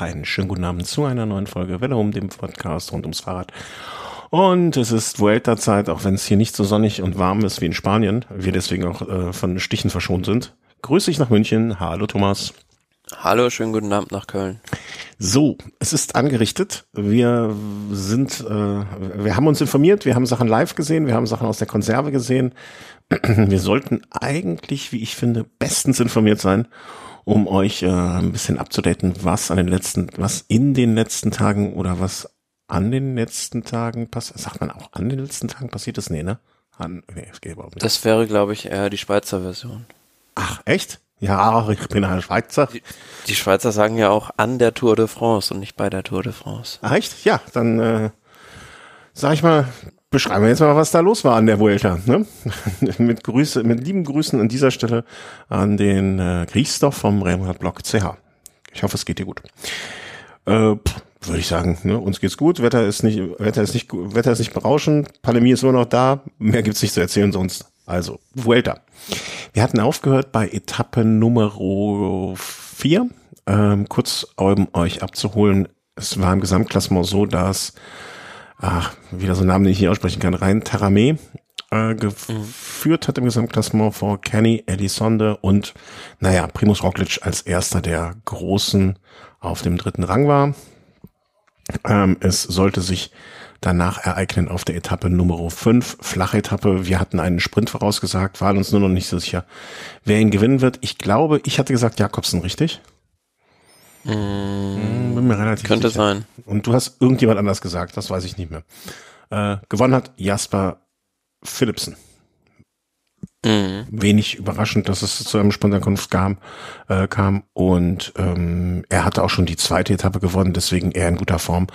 einen schönen guten Abend zu einer neuen Folge Welle um dem Podcast rund ums Fahrrad. Und es ist Vuelta-Zeit, auch wenn es hier nicht so sonnig und warm ist wie in Spanien, wir deswegen auch äh, von Stichen verschont sind. Grüße ich nach München. Hallo Thomas. Hallo, schönen guten Abend nach Köln. So, es ist angerichtet. Wir sind, äh, wir haben uns informiert, wir haben Sachen live gesehen, wir haben Sachen aus der Konserve gesehen. Wir sollten eigentlich, wie ich finde, bestens informiert sein, um euch äh, ein bisschen abzudaten, was an den letzten, was in den letzten Tagen oder was an den letzten Tagen passiert. Sagt man auch an den letzten Tagen passiert ist? Nee, ne? An, nee, es geht überhaupt nicht. Das wäre, glaube ich, eher die Schweizer Version. Ach, echt? Ja, ich bin ein Schweizer. Die, die, Schweizer sagen ja auch an der Tour de France und nicht bei der Tour de France. Ach, echt? Ja, dann äh, sag ich mal, beschreiben wir jetzt mal, was da los war an der Vuelta. Ne? mit Grüße, mit lieben Grüßen an dieser Stelle an den äh, Christoph vom Remrad Blog CH. Ich hoffe, es geht dir gut. Äh, würde ich sagen, ne? uns geht's gut. Wetter ist nicht, Wetter ist nicht, Wetter ist nicht berauschend. Pandemie ist immer noch da. Mehr gibt's nicht zu erzählen sonst. Also Vuelta. Wir hatten aufgehört bei Etappe Nummer 4. Ähm, kurz um euch abzuholen. Es war im Gesamtklassement so, dass, ach, wieder so einen Namen, den ich nicht aussprechen kann, rein Taramé äh, geführt hat im Gesamtklassement vor Kenny Elisonde und, naja, Primus Roglic als erster der Großen auf dem dritten Rang war. Ähm, es sollte sich danach ereignen auf der Etappe Nummer 5, Flachetappe. Wir hatten einen Sprint vorausgesagt, waren uns nur noch nicht so sicher, wer ihn gewinnen wird. Ich glaube, ich hatte gesagt Jakobsen, richtig? Mm, Bin mir relativ könnte sicher. sein. Und du hast irgendjemand anders gesagt, das weiß ich nicht mehr. Äh, gewonnen hat Jasper Philipsen. Mhm. Wenig überraschend, dass es zu einem Spontankunft kam, äh, kam und ähm, er hatte auch schon die zweite Etappe gewonnen, deswegen eher in guter Form.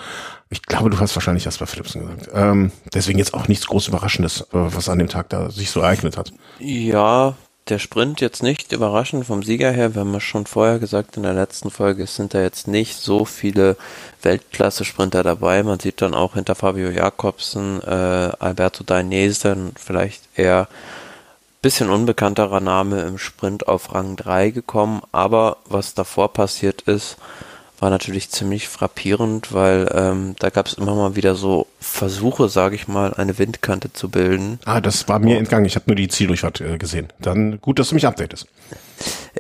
Ich glaube, du hast wahrscheinlich Jasper Philipsen gesagt. Ähm, deswegen jetzt auch nichts groß Überraschendes, äh, was an dem Tag da sich so ereignet hat. Ja, der Sprint jetzt nicht überraschend vom Sieger her. Wir haben ja schon vorher gesagt in der letzten Folge, es sind da jetzt nicht so viele Weltklasse-Sprinter dabei. Man sieht dann auch hinter Fabio Jakobsen, äh, Alberto Dainese, vielleicht eher bisschen unbekannterer Name im Sprint auf Rang 3 gekommen, aber was davor passiert ist, war natürlich ziemlich frappierend, weil ähm, da gab es immer mal wieder so Versuche, sage ich mal, eine Windkante zu bilden. Ah, das war mir entgangen. Ich habe nur die Zieldurchfahrt äh, gesehen. Dann gut, dass du mich updatest.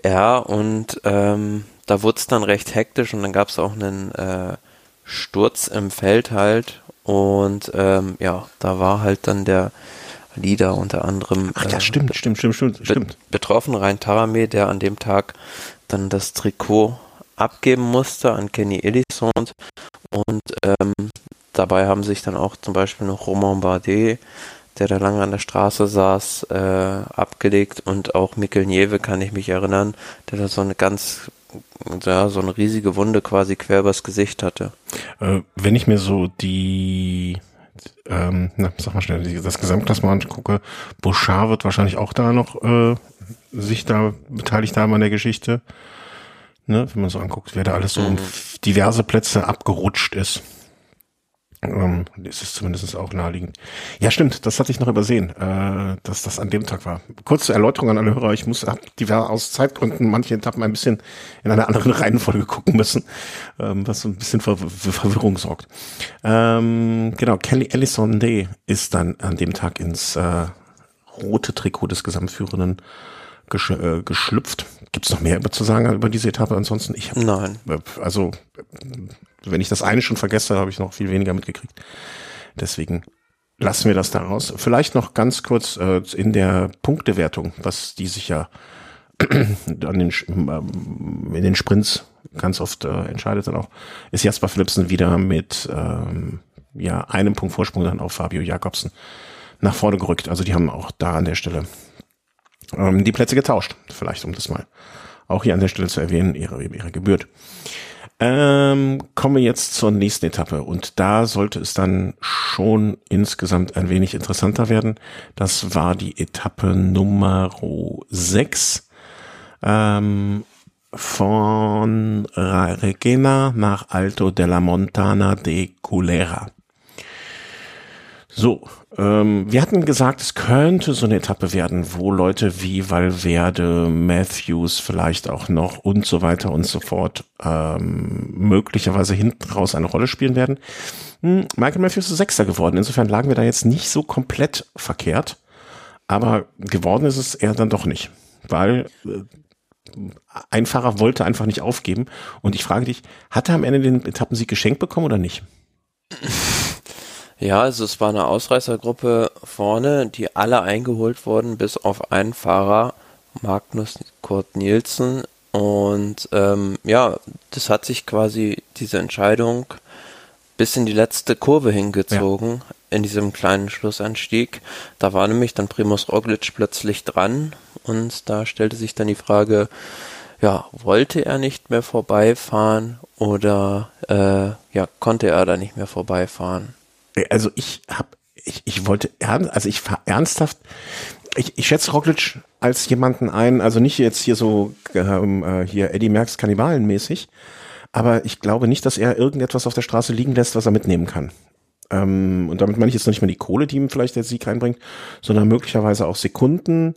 Ja, und ähm, da wurde es dann recht hektisch und dann gab es auch einen äh, Sturz im Feld halt. Und ähm, ja, da war halt dann der Lieder unter anderem. Ach ja, äh, stimmt, stimmt, stimmt, stimmt, stimmt. Betroffen Rein Tarame, der an dem Tag dann das Trikot abgeben musste an Kenny Elissond und ähm, dabei haben sich dann auch zum Beispiel noch Romain Bardet, der da lange an der Straße saß, äh, abgelegt und auch Mikkel Nieve kann ich mich erinnern, der da so eine ganz ja, so eine riesige Wunde quasi quer übers Gesicht hatte. Äh, wenn ich mir so die ähm, na, sag mal schnell, das Gesamtklassement angucke, Bouchard wird wahrscheinlich auch da noch äh, sich da beteiligt haben an der Geschichte. Ne, wenn man so anguckt, wer da alles so um mhm. diverse Plätze abgerutscht ist. Ähm, ist es zumindest auch naheliegend. Ja, stimmt, das hatte ich noch übersehen, äh, dass das an dem Tag war. Kurze Erläuterung an alle Hörer, ich muss die aus Zeitgründen manche Etappen ein bisschen in einer anderen Reihenfolge gucken müssen, ähm, was so ein bisschen für, für Verwirrung sorgt. Ähm, genau, Kelly Ellison Day ist dann an dem Tag ins äh, rote Trikot des Gesamtführenden gesch äh, geschlüpft. Gibt es noch mehr zu sagen über diese Etappe ansonsten? Ich hab, Nein. Also wenn ich das eine schon vergesse, habe ich noch viel weniger mitgekriegt. Deswegen lassen wir das daraus. Vielleicht noch ganz kurz äh, in der Punktewertung, was die sich ja an den, ähm, in den Sprints ganz oft äh, entscheidet dann auch, ist Jasper Philipsen wieder mit ähm, ja einem Punkt Vorsprung dann auf Fabio Jakobsen nach vorne gerückt. Also die haben auch da an der Stelle ähm, die Plätze getauscht. Vielleicht um das mal auch hier an der Stelle zu erwähnen, ihre, ihre gebührt. Ähm, kommen wir jetzt zur nächsten Etappe und da sollte es dann schon insgesamt ein wenig interessanter werden. Das war die Etappe Nummer 6 ähm, von Regena nach Alto della Montana de Culera. So, ähm, wir hatten gesagt, es könnte so eine Etappe werden, wo Leute wie Valverde, Matthews vielleicht auch noch und so weiter und so fort ähm, möglicherweise hinten raus eine Rolle spielen werden. Hm, Michael Matthews ist Sechster geworden. Insofern lagen wir da jetzt nicht so komplett verkehrt. Aber geworden ist es eher dann doch nicht. Weil äh, ein Fahrer wollte einfach nicht aufgeben. Und ich frage dich, hat er am Ende den Etappensieg geschenkt bekommen oder nicht? Ja, also es war eine Ausreißergruppe vorne, die alle eingeholt wurden, bis auf einen Fahrer, Magnus Kurt Nielsen. Und ähm, ja, das hat sich quasi diese Entscheidung bis in die letzte Kurve hingezogen, ja. in diesem kleinen Schlussanstieg. Da war nämlich dann Primus Roglic plötzlich dran und da stellte sich dann die Frage, ja, wollte er nicht mehr vorbeifahren oder äh, ja, konnte er da nicht mehr vorbeifahren? Also ich habe, ich, ich wollte ernst, also ich war ernsthaft, ich, ich schätze Roglic als jemanden ein, also nicht jetzt hier so ähm, äh, hier Eddie Merckx Kannibalenmäßig, aber ich glaube nicht, dass er irgendetwas auf der Straße liegen lässt, was er mitnehmen kann. Ähm, und damit meine ich jetzt nicht mal die Kohle, die ihm vielleicht der Sieg reinbringt, sondern möglicherweise auch Sekunden,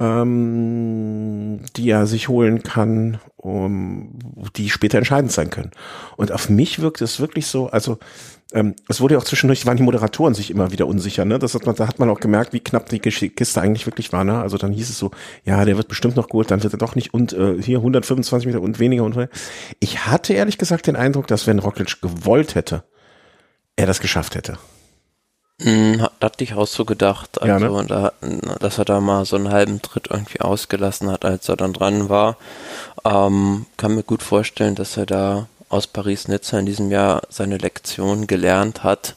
ähm, die er sich holen kann, um, die später entscheidend sein können. Und auf mich wirkt es wirklich so, also ähm, es wurde ja auch zwischendurch, waren die Moderatoren sich immer wieder unsicher, ne? Das hat man, da hat man auch gemerkt, wie knapp die Kiste eigentlich wirklich war, ne? Also dann hieß es so, ja, der wird bestimmt noch gut, dann wird er doch nicht und äh, hier 125 Meter und weniger und ich hatte ehrlich gesagt den Eindruck, dass wenn Roglic gewollt hätte, er das geschafft hätte. Hm, hatte ich auch so gedacht, also, ja, ne? da, dass er da mal so einen halben Tritt irgendwie ausgelassen hat, als er dann dran war. Ähm, kann mir gut vorstellen, dass er da aus Paris-Nizza in diesem Jahr seine Lektion gelernt hat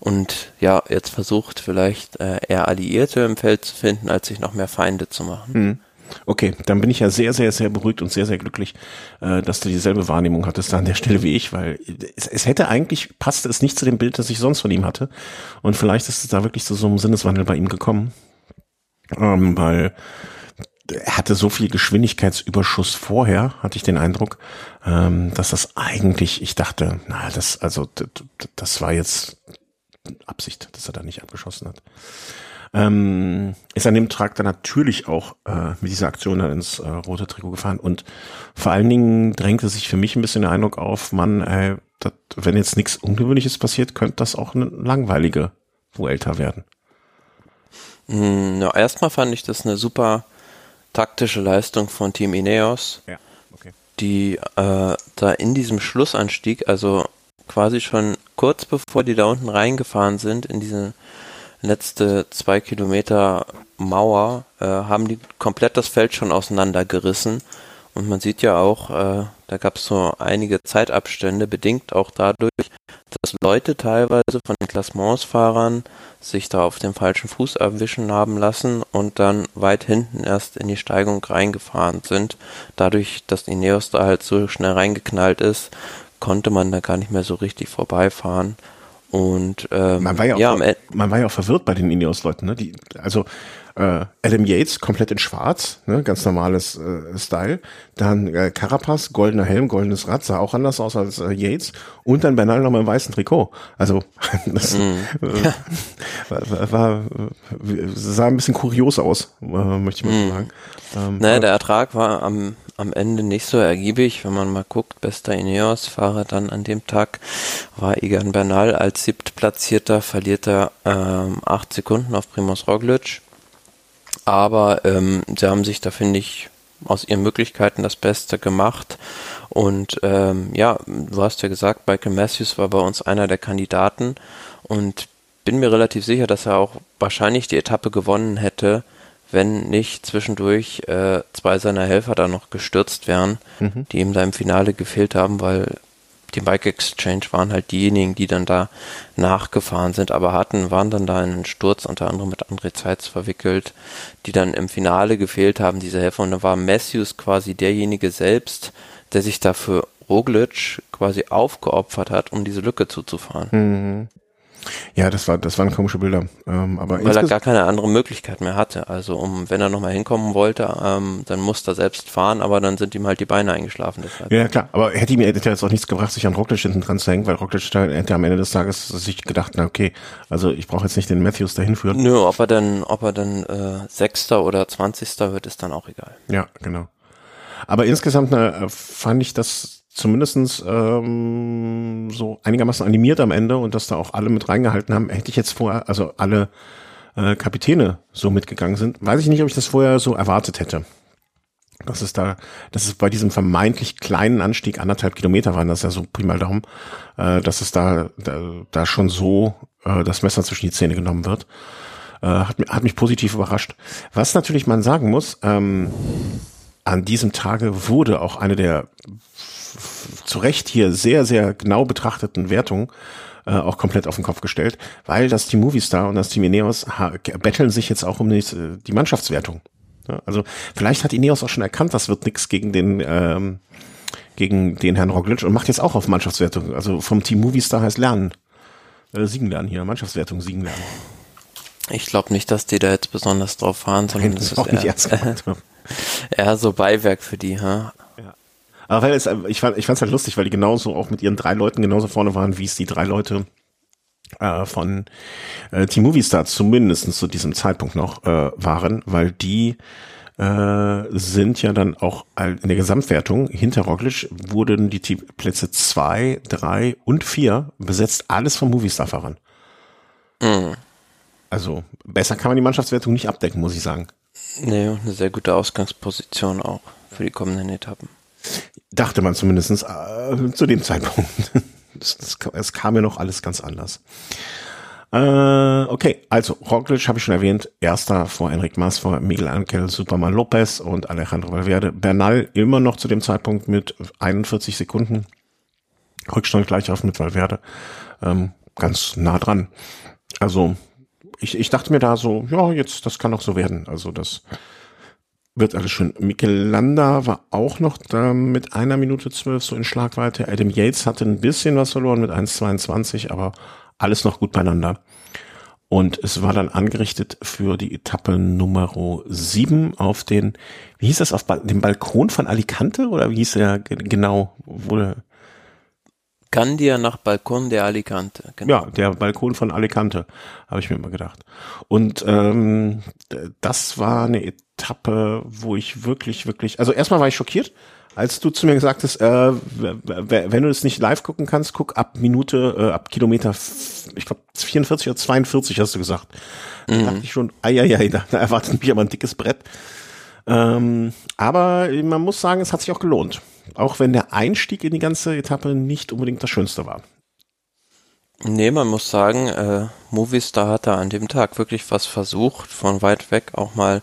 und ja, jetzt versucht vielleicht äh, eher Alliierte im Feld zu finden, als sich noch mehr Feinde zu machen. Hm. Okay, dann bin ich ja sehr, sehr, sehr beruhigt und sehr, sehr glücklich, äh, dass du dieselbe Wahrnehmung hattest da an der Stelle wie ich, weil es, es hätte eigentlich, passte es nicht zu dem Bild, das ich sonst von ihm hatte. Und vielleicht ist es da wirklich zu so einem Sinneswandel bei ihm gekommen. Ähm, weil er hatte so viel Geschwindigkeitsüberschuss vorher, hatte ich den Eindruck, ähm, dass das eigentlich, ich dachte, na, das, also, das war jetzt Absicht, dass er da nicht abgeschossen hat. Ähm, ist an dem Tag dann natürlich auch äh, mit dieser Aktion dann ins äh, rote Trikot gefahren und vor allen Dingen drängte sich für mich ein bisschen der Eindruck auf, man, äh, dat, wenn jetzt nichts Ungewöhnliches passiert, könnte das auch eine langweilige Vuelta werden. Mm, ja, erstmal fand ich das eine super taktische Leistung von Team Ineos, ja, okay. die äh, da in diesem Schlussanstieg, also quasi schon kurz bevor die da unten reingefahren sind, in diese letzte zwei Kilometer Mauer, äh, haben die komplett das Feld schon auseinandergerissen. Und man sieht ja auch, äh, da gab es so einige Zeitabstände, bedingt auch dadurch, dass Leute teilweise von den Klassementsfahrern sich da auf dem falschen Fuß erwischen haben lassen und dann weit hinten erst in die Steigung reingefahren sind. Dadurch, dass Ineos da halt so schnell reingeknallt ist, konnte man da gar nicht mehr so richtig vorbeifahren. Und ähm, man war ja, auch, ja, man war ja auch verwirrt bei den Ineos-Leuten, ne? Die, also äh, Adam Yates komplett in Schwarz, ne, ganz normales äh, Style. Dann äh, Carapaz, goldener Helm, goldenes Rad, sah auch anders aus als äh, Yates. Und dann Bernal noch mal im weißen Trikot. Also das mm. äh, war, war, sah ein bisschen kurios aus, äh, möchte ich mal mm. sagen. Ähm, naja, der Ertrag war am, am Ende nicht so ergiebig, wenn man mal guckt. Bester Ineos-Fahrer dann an dem Tag war Egan Bernal als siebtplatzierter, verliert er ähm, acht Sekunden auf Primoz Roglic. Aber ähm, sie haben sich da, finde ich, aus ihren Möglichkeiten das Beste gemacht. Und ähm, ja, du hast ja gesagt, Michael Matthews war bei uns einer der Kandidaten und bin mir relativ sicher, dass er auch wahrscheinlich die Etappe gewonnen hätte, wenn nicht zwischendurch äh, zwei seiner Helfer da noch gestürzt wären, mhm. die ihm da im Finale gefehlt haben, weil die Bike Exchange waren halt diejenigen, die dann da nachgefahren sind, aber hatten, waren dann da in einen Sturz unter anderem mit André Zeitz verwickelt, die dann im Finale gefehlt haben, diese Helfer. Und da war Matthews quasi derjenige selbst, der sich dafür Roglic quasi aufgeopfert hat, um diese Lücke zuzufahren. Mhm. Ja, das war, das waren komische Bilder. Ähm, aber Weil er gar keine andere Möglichkeit mehr hatte. Also um, wenn er nochmal hinkommen wollte, ähm, dann musste er selbst fahren, aber dann sind ihm halt die Beine eingeschlafen. Deshalb. Ja, klar. Aber hätte ihm hätte jetzt auch nichts gebracht, sich an Roglic hinten dran zu hängen, weil Roglic hätte am Ende des Tages sich gedacht, na okay, also ich brauche jetzt nicht den Matthews dahin führen. Nö, ob er dann, ob er dann äh, Sechster oder Zwanzigster wird, ist dann auch egal. Ja, genau. Aber insgesamt äh, fand ich das zumindestens ähm, einigermaßen animiert am Ende und dass da auch alle mit reingehalten haben, hätte ich jetzt vorher, also alle äh, Kapitäne so mitgegangen sind, weiß ich nicht, ob ich das vorher so erwartet hätte. Dass es da, dass es bei diesem vermeintlich kleinen Anstieg anderthalb Kilometer waren, das ja so prima Daumen, äh, dass es da, da, da schon so äh, das Messer zwischen die Zähne genommen wird. Äh, hat, hat mich positiv überrascht. Was natürlich man sagen muss, ähm, an diesem Tage wurde auch eine der zu Recht hier sehr, sehr genau betrachteten Wertungen äh, auch komplett auf den Kopf gestellt, weil das Team Movistar und das Team Ineos betteln sich jetzt auch um die, die Mannschaftswertung. Ja, also vielleicht hat Ineos auch schon erkannt, das wird nichts gegen den ähm, gegen den Herrn Roglic und macht jetzt auch auf Mannschaftswertung. Also vom Team Movistar heißt lernen. Äh, siegen lernen hier, Mannschaftswertung siegen lernen. Ich glaube nicht, dass die da jetzt besonders drauf fahren, sondern das ist auch nicht ernst eher so Beiwerk für die, ha? Aber weil es, ich fand, fand's halt lustig, weil die genauso auch mit ihren drei Leuten genauso vorne waren, wie es die drei Leute äh, von äh, Team Movistar zumindest zu diesem Zeitpunkt noch äh, waren, weil die äh, sind ja dann auch in der Gesamtwertung hinter Roglic wurden die Team Plätze zwei, drei und vier besetzt alles vom Movistar-Fahrern. Mhm. Also besser kann man die Mannschaftswertung nicht abdecken, muss ich sagen. Nee, eine sehr gute Ausgangsposition auch für die kommenden Etappen. Dachte man zumindest äh, zu dem Zeitpunkt. Es kam ja noch alles ganz anders. Äh, okay, also Roglic habe ich schon erwähnt. Erster vor Enric Mas, vor Miguel Angel Superman Lopez und Alejandro Valverde. Bernal immer noch zu dem Zeitpunkt mit 41 Sekunden. Rückstand gleich auf mit Valverde. Ähm, ganz nah dran. Also ich, ich dachte mir da so, ja, jetzt, das kann doch so werden. Also das wird alles schön. Mikel Landa war auch noch da mit einer Minute zwölf so in Schlagweite. Adam Yates hatte ein bisschen was verloren mit 1,22, aber alles noch gut beieinander. Und es war dann angerichtet für die Etappe Nummer sieben auf den, wie hieß das, auf dem Balkon von Alicante oder wie hieß der genau? Wurde Gandia nach Balkon de Alicante. Genau. Ja, der Balkon von Alicante, habe ich mir immer gedacht. Und ähm, das war eine Etappe, wo ich wirklich, wirklich, also erstmal war ich schockiert, als du zu mir gesagt hast, äh, wenn du es nicht live gucken kannst, guck ab Minute, äh, ab Kilometer, ich glaube 44 oder 42 hast du gesagt. Da mhm. dachte ich schon, ei, ei, ei, da, da erwartet mich aber ein dickes Brett. Ähm, aber man muss sagen, es hat sich auch gelohnt. Auch wenn der Einstieg in die ganze Etappe nicht unbedingt das Schönste war. Nee, man muss sagen, äh, Movistar hat da an dem Tag wirklich was versucht, von weit weg auch mal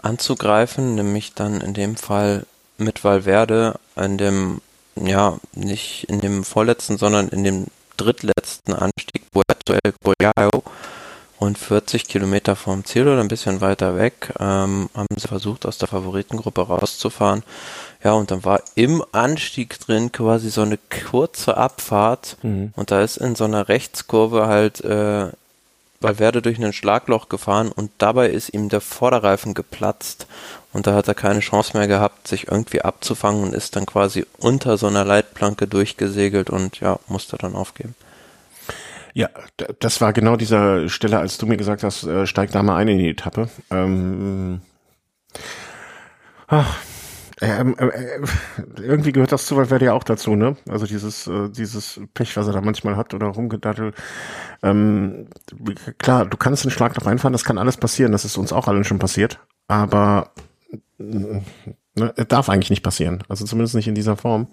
anzugreifen, nämlich dann in dem Fall mit Valverde an dem, ja, nicht in dem vorletzten, sondern in dem drittletzten Anstieg, Puerto El Collao, rund 40 Kilometer vom Ziel oder ein bisschen weiter weg, ähm, haben sie versucht, aus der Favoritengruppe rauszufahren. Ja, und dann war im Anstieg drin quasi so eine kurze Abfahrt mhm. und da ist in so einer Rechtskurve halt äh, Valverde durch ein Schlagloch gefahren und dabei ist ihm der Vorderreifen geplatzt und da hat er keine Chance mehr gehabt, sich irgendwie abzufangen und ist dann quasi unter so einer Leitplanke durchgesegelt und ja, musste dann aufgeben. Ja, das war genau dieser Stelle, als du mir gesagt hast, äh, steig da mal ein in die Etappe. Ähm, ach, ähm, äh, äh, irgendwie gehört das zu Valverde ja auch dazu, ne? Also dieses, äh, dieses Pech, was er da manchmal hat oder rumgedattelt. Ähm, klar, du kannst den Schlag noch einfahren, das kann alles passieren, das ist uns auch allen schon passiert, aber ne, darf eigentlich nicht passieren. Also zumindest nicht in dieser Form.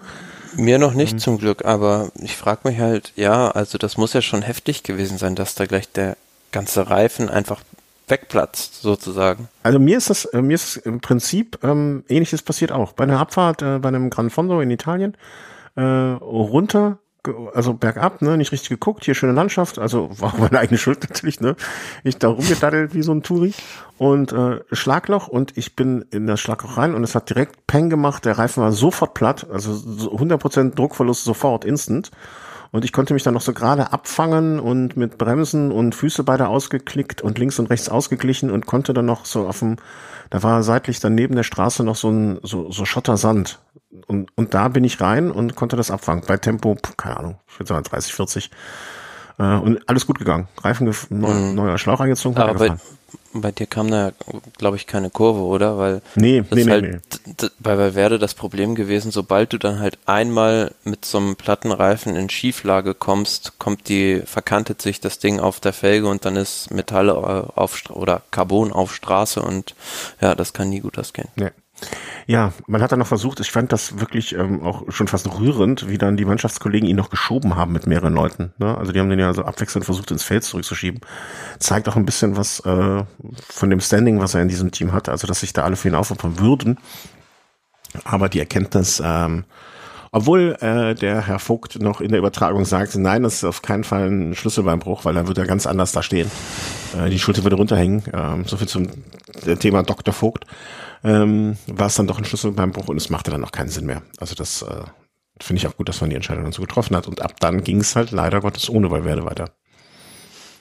Mir noch nicht mhm. zum Glück, aber ich frage mich halt, ja, also das muss ja schon heftig gewesen sein, dass da gleich der ganze Reifen einfach wegplatzt, sozusagen. Also mir ist das, äh, mir ist im Prinzip ähm, ähnliches passiert auch. Bei einer Abfahrt äh, bei einem Gran Fondo in Italien äh, runter, also bergab, ne, nicht richtig geguckt, hier schöne Landschaft, also war auch meine eigene Schuld natürlich, ne. Ich da rumgedaddelt wie so ein Touri und äh, Schlagloch und ich bin in das Schlagloch rein und es hat direkt Peng gemacht, der Reifen war sofort platt, also 100% Druckverlust sofort, instant Und ich konnte mich dann noch so gerade abfangen und mit Bremsen und Füße beide ausgeklickt und links und rechts ausgeglichen und konnte dann noch so auf dem, da war seitlich dann neben der Straße noch so ein, so, so Schottersand. Und, und da bin ich rein und konnte das abfangen. Bei Tempo, keine Ahnung, ich würde sagen 30, 40. Äh, und alles gut gegangen. Reifen, mhm. neuer Schlauch eingezogen. Aber bei, bei dir kam da, glaube ich, keine Kurve, oder? Weil nee, das nee, halt nee. bei Valverde das Problem gewesen, sobald du dann halt einmal mit so einem Plattenreifen in Schieflage kommst, kommt die, verkantet sich das Ding auf der Felge und dann ist Metall auf oder Carbon auf Straße und ja, das kann nie gut ausgehen. Nee. Ja, man hat dann noch versucht, ich fand das wirklich ähm, auch schon fast rührend, wie dann die Mannschaftskollegen ihn noch geschoben haben mit mehreren Leuten. Ne? Also die haben den ja so abwechselnd versucht, ins Feld zurückzuschieben. Zeigt auch ein bisschen was äh, von dem Standing, was er in diesem Team hat, also dass sich da alle für ihn aufopfern würden. Aber die Erkenntnis, ähm, obwohl äh, der Herr Vogt noch in der Übertragung sagte, nein, das ist auf keinen Fall ein Schlüsselbeinbruch, weil dann wird er ganz anders da stehen. Äh, die Schulter würde runterhängen. Ähm, so viel zum Thema Dr. Vogt ähm, war es dann doch ein Schlüsselbeinbruch und es machte dann auch keinen Sinn mehr. Also das äh, finde ich auch gut, dass man die Entscheidung dann so getroffen hat. Und ab dann ging es halt leider Gottes ohne Valverde weiter.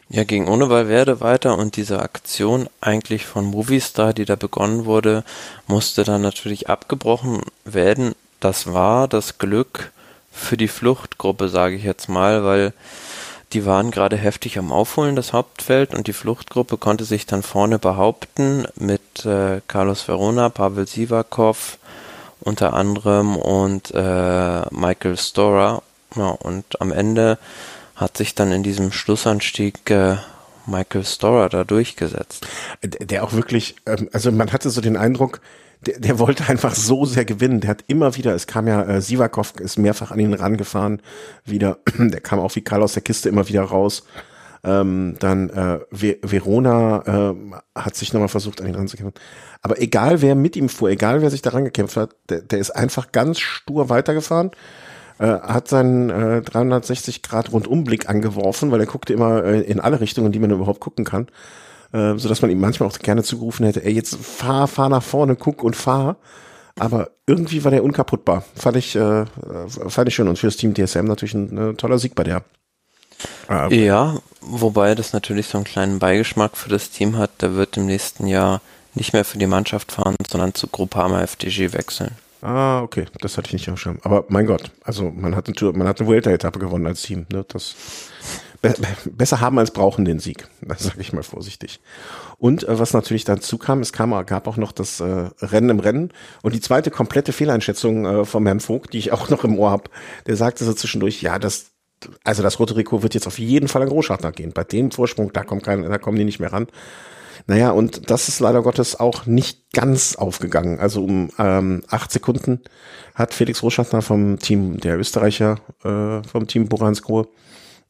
Ja, ging ohne Valverde weiter und diese Aktion eigentlich von Movistar, die da begonnen wurde, musste dann natürlich abgebrochen werden. Das war das Glück für die Fluchtgruppe, sage ich jetzt mal, weil die waren gerade heftig am Aufholen, das Hauptfeld, und die Fluchtgruppe konnte sich dann vorne behaupten mit äh, Carlos Verona, Pavel Sivakov unter anderem und äh, Michael Storer. Ja, und am Ende hat sich dann in diesem Schlussanstieg äh, Michael Storer da durchgesetzt. Der auch wirklich, ähm, also man hatte so den Eindruck, der, der wollte einfach so sehr gewinnen. Der hat immer wieder, es kam ja, äh, Sivakov ist mehrfach an ihn rangefahren, wieder, der kam auch wie Karl aus der Kiste immer wieder raus. Ähm, dann äh, Verona äh, hat sich nochmal versucht, an ihn ranzukämpfen. Aber egal wer mit ihm fuhr, egal wer sich da rangekämpft hat, der, der ist einfach ganz stur weitergefahren, äh, hat seinen äh, 360 Grad Rundumblick angeworfen, weil er guckte immer äh, in alle Richtungen, die man überhaupt gucken kann äh, so dass man ihm manchmal auch gerne zugerufen hätte, ey, jetzt fahr, fahr nach vorne, guck und fahr. Aber irgendwie war der unkaputtbar. Fand ich, äh, fand ich schön. Und fürs Team DSM natürlich ein, ein toller Sieg bei der. Äh, ja, wobei das natürlich so einen kleinen Beigeschmack für das Team hat. Der wird im nächsten Jahr nicht mehr für die Mannschaft fahren, sondern zu Groupama FDG wechseln. Ah, okay, das hatte ich nicht auf dem Schirm. Aber mein Gott, also man hat eine Tour, man hat eine Vuelta-Etappe gewonnen als Team. Ne? Das be besser haben als brauchen den Sieg. Das sage ich mal vorsichtig. Und äh, was natürlich dazu kam, es kam, gab auch noch das äh, Rennen im Rennen und die zweite komplette Fehleinschätzung äh, vom Herrn Vogt, die ich auch noch im Ohr habe. Der sagte so zwischendurch, ja, das also das Rote Trikot wird jetzt auf jeden Fall an Großschartner gehen. Bei dem Vorsprung, da kommt kein, da kommen die nicht mehr ran. Naja, und das ist leider Gottes auch nicht ganz aufgegangen. Also um ähm, acht Sekunden hat Felix Roschartner vom Team der Österreicher, äh, vom Team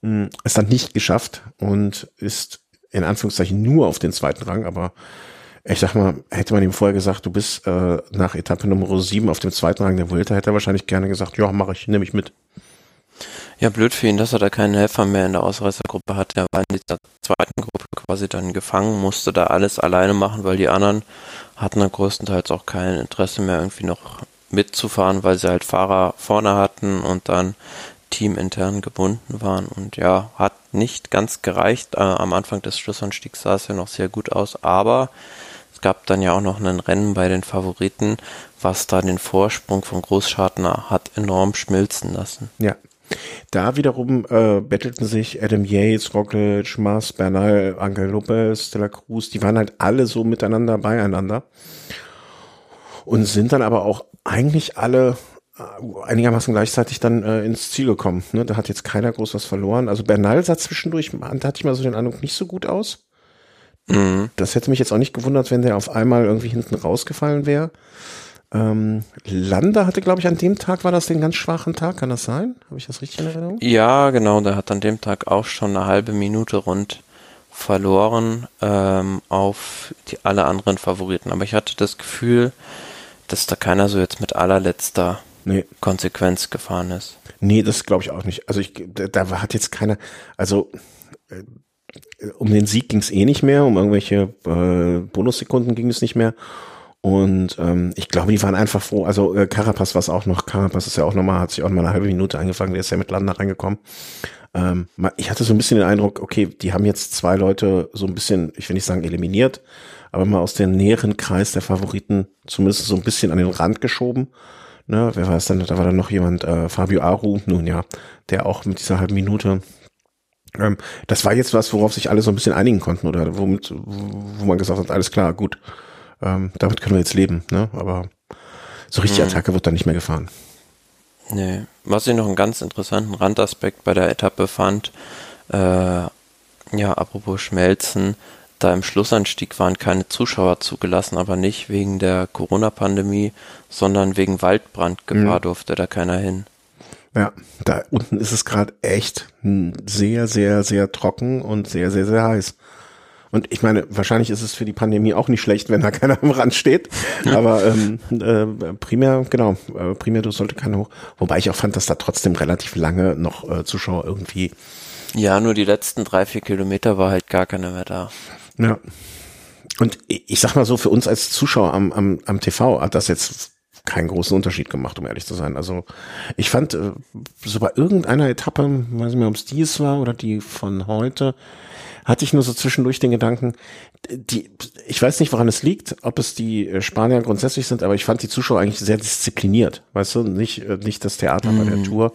Boransgrohe, es dann nicht geschafft und ist in Anführungszeichen nur auf den zweiten Rang, aber ich sag mal, hätte man ihm vorher gesagt, du bist äh, nach Etappe Nummer 7 auf dem zweiten Rang der Vuelta, hätte er wahrscheinlich gerne gesagt, ja, mache ich, nehme ich mit. Ja, blöd für ihn, dass er da keinen Helfer mehr in der Ausreißergruppe hat. Er war in dieser zweiten Gruppe quasi dann gefangen, musste da alles alleine machen, weil die anderen hatten dann größtenteils auch kein Interesse mehr irgendwie noch mitzufahren, weil sie halt Fahrer vorne hatten und dann teamintern gebunden waren. Und ja, hat nicht ganz gereicht. Äh, am Anfang des Schlussanstiegs sah es ja noch sehr gut aus, aber es gab dann ja auch noch ein Rennen bei den Favoriten, was da den Vorsprung von Großschartner hat enorm schmilzen lassen. Ja. Da wiederum äh, bettelten sich Adam Yates, Roglic, Mas, Bernal, Angel Lopez, De La Cruz, die waren halt alle so miteinander beieinander und sind dann aber auch eigentlich alle einigermaßen gleichzeitig dann äh, ins Ziel gekommen. Ne? Da hat jetzt keiner groß was verloren. Also Bernal sah zwischendurch, da hatte ich mal so den Eindruck, nicht so gut aus. Mhm. Das hätte mich jetzt auch nicht gewundert, wenn der auf einmal irgendwie hinten rausgefallen wäre. Ähm, Landa hatte, glaube ich, an dem Tag war das den ganz schwachen Tag, kann das sein? Habe ich das richtig in Erinnerung? Ja, genau, der hat an dem Tag auch schon eine halbe Minute rund verloren ähm, auf die alle anderen Favoriten. Aber ich hatte das Gefühl, dass da keiner so jetzt mit allerletzter nee. Konsequenz gefahren ist. Nee, das glaube ich auch nicht. Also ich, da, hat jetzt keiner, also äh, um den Sieg ging es eh nicht mehr, um irgendwelche äh, Bonussekunden ging es nicht mehr. Und ähm, ich glaube, die waren einfach froh. Also äh, Carapaz war es auch noch. Carapaz ist ja auch nochmal, hat sich auch nochmal eine halbe Minute angefangen. Der ist ja mit Landa reingekommen. Ähm, ich hatte so ein bisschen den Eindruck, okay, die haben jetzt zwei Leute so ein bisschen, ich will nicht sagen eliminiert, aber mal aus dem näheren Kreis der Favoriten zumindest so ein bisschen an den Rand geschoben. Ne, wer weiß dann, da war dann noch jemand, äh, Fabio Aru, nun ja, der auch mit dieser halben Minute ähm, das war jetzt was, worauf sich alle so ein bisschen einigen konnten oder womit, wo man gesagt hat, alles klar, gut, ähm, damit können wir jetzt leben, ne? Aber so richtig mhm. Attacke wird da nicht mehr gefahren. Nee. Was ich noch einen ganz interessanten Randaspekt bei der Etappe fand, äh, ja, apropos Schmelzen, da im Schlussanstieg waren keine Zuschauer zugelassen, aber nicht wegen der Corona-Pandemie, sondern wegen Waldbrandgefahr mhm. durfte da keiner hin. Ja, da unten ist es gerade echt sehr, sehr, sehr trocken und sehr, sehr, sehr heiß. Und ich meine, wahrscheinlich ist es für die Pandemie auch nicht schlecht, wenn da keiner am Rand steht. Aber ähm, äh, primär, genau, äh, primär du sollte keiner hoch. Wobei ich auch fand, dass da trotzdem relativ lange noch äh, Zuschauer irgendwie. Ja, nur die letzten drei, vier Kilometer war halt gar keiner mehr da. Ja. Und ich sag mal so, für uns als Zuschauer am, am, am TV hat das jetzt keinen großen Unterschied gemacht, um ehrlich zu sein. Also ich fand äh, so bei irgendeiner Etappe, weiß nicht mehr, ob es dies war oder die von heute, hatte ich nur so zwischendurch den Gedanken, die, ich weiß nicht, woran es liegt, ob es die äh, Spanier grundsätzlich sind, aber ich fand die Zuschauer eigentlich sehr diszipliniert, weißt du, nicht, äh, nicht das Theater mm. bei der mhm. Tour,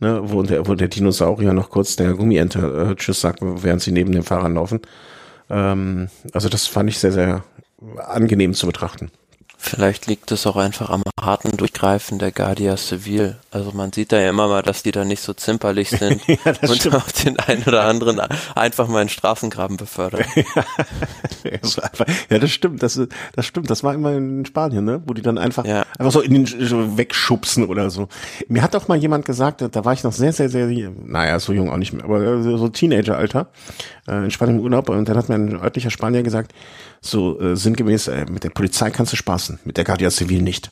ne, wo der, wo der Dinosaurier noch kurz der Gummiente äh, Tschüss sagt, während sie neben den Fahrern laufen. Ähm, also das fand ich sehr, sehr angenehm zu betrachten. Vielleicht liegt es auch einfach am harten Durchgreifen der Guardia Civil. Also man sieht da ja immer mal, dass die da nicht so zimperlich sind ja, und stimmt. auch den einen oder anderen einfach mal in Strafengraben befördern. ja, das stimmt, das, das stimmt. Das war immer in Spanien, ne? wo die dann einfach, ja. einfach so in den so wegschubsen oder so. Mir hat auch mal jemand gesagt, da war ich noch sehr, sehr, sehr, naja, so jung auch nicht mehr, aber so Teenager-Alter, äh, in Spanien im Urlaub und dann hat mir ein örtlicher Spanier gesagt, so äh, sinngemäß, äh, mit der Polizei kannst du spaßen, mit der Guardia Civil nicht.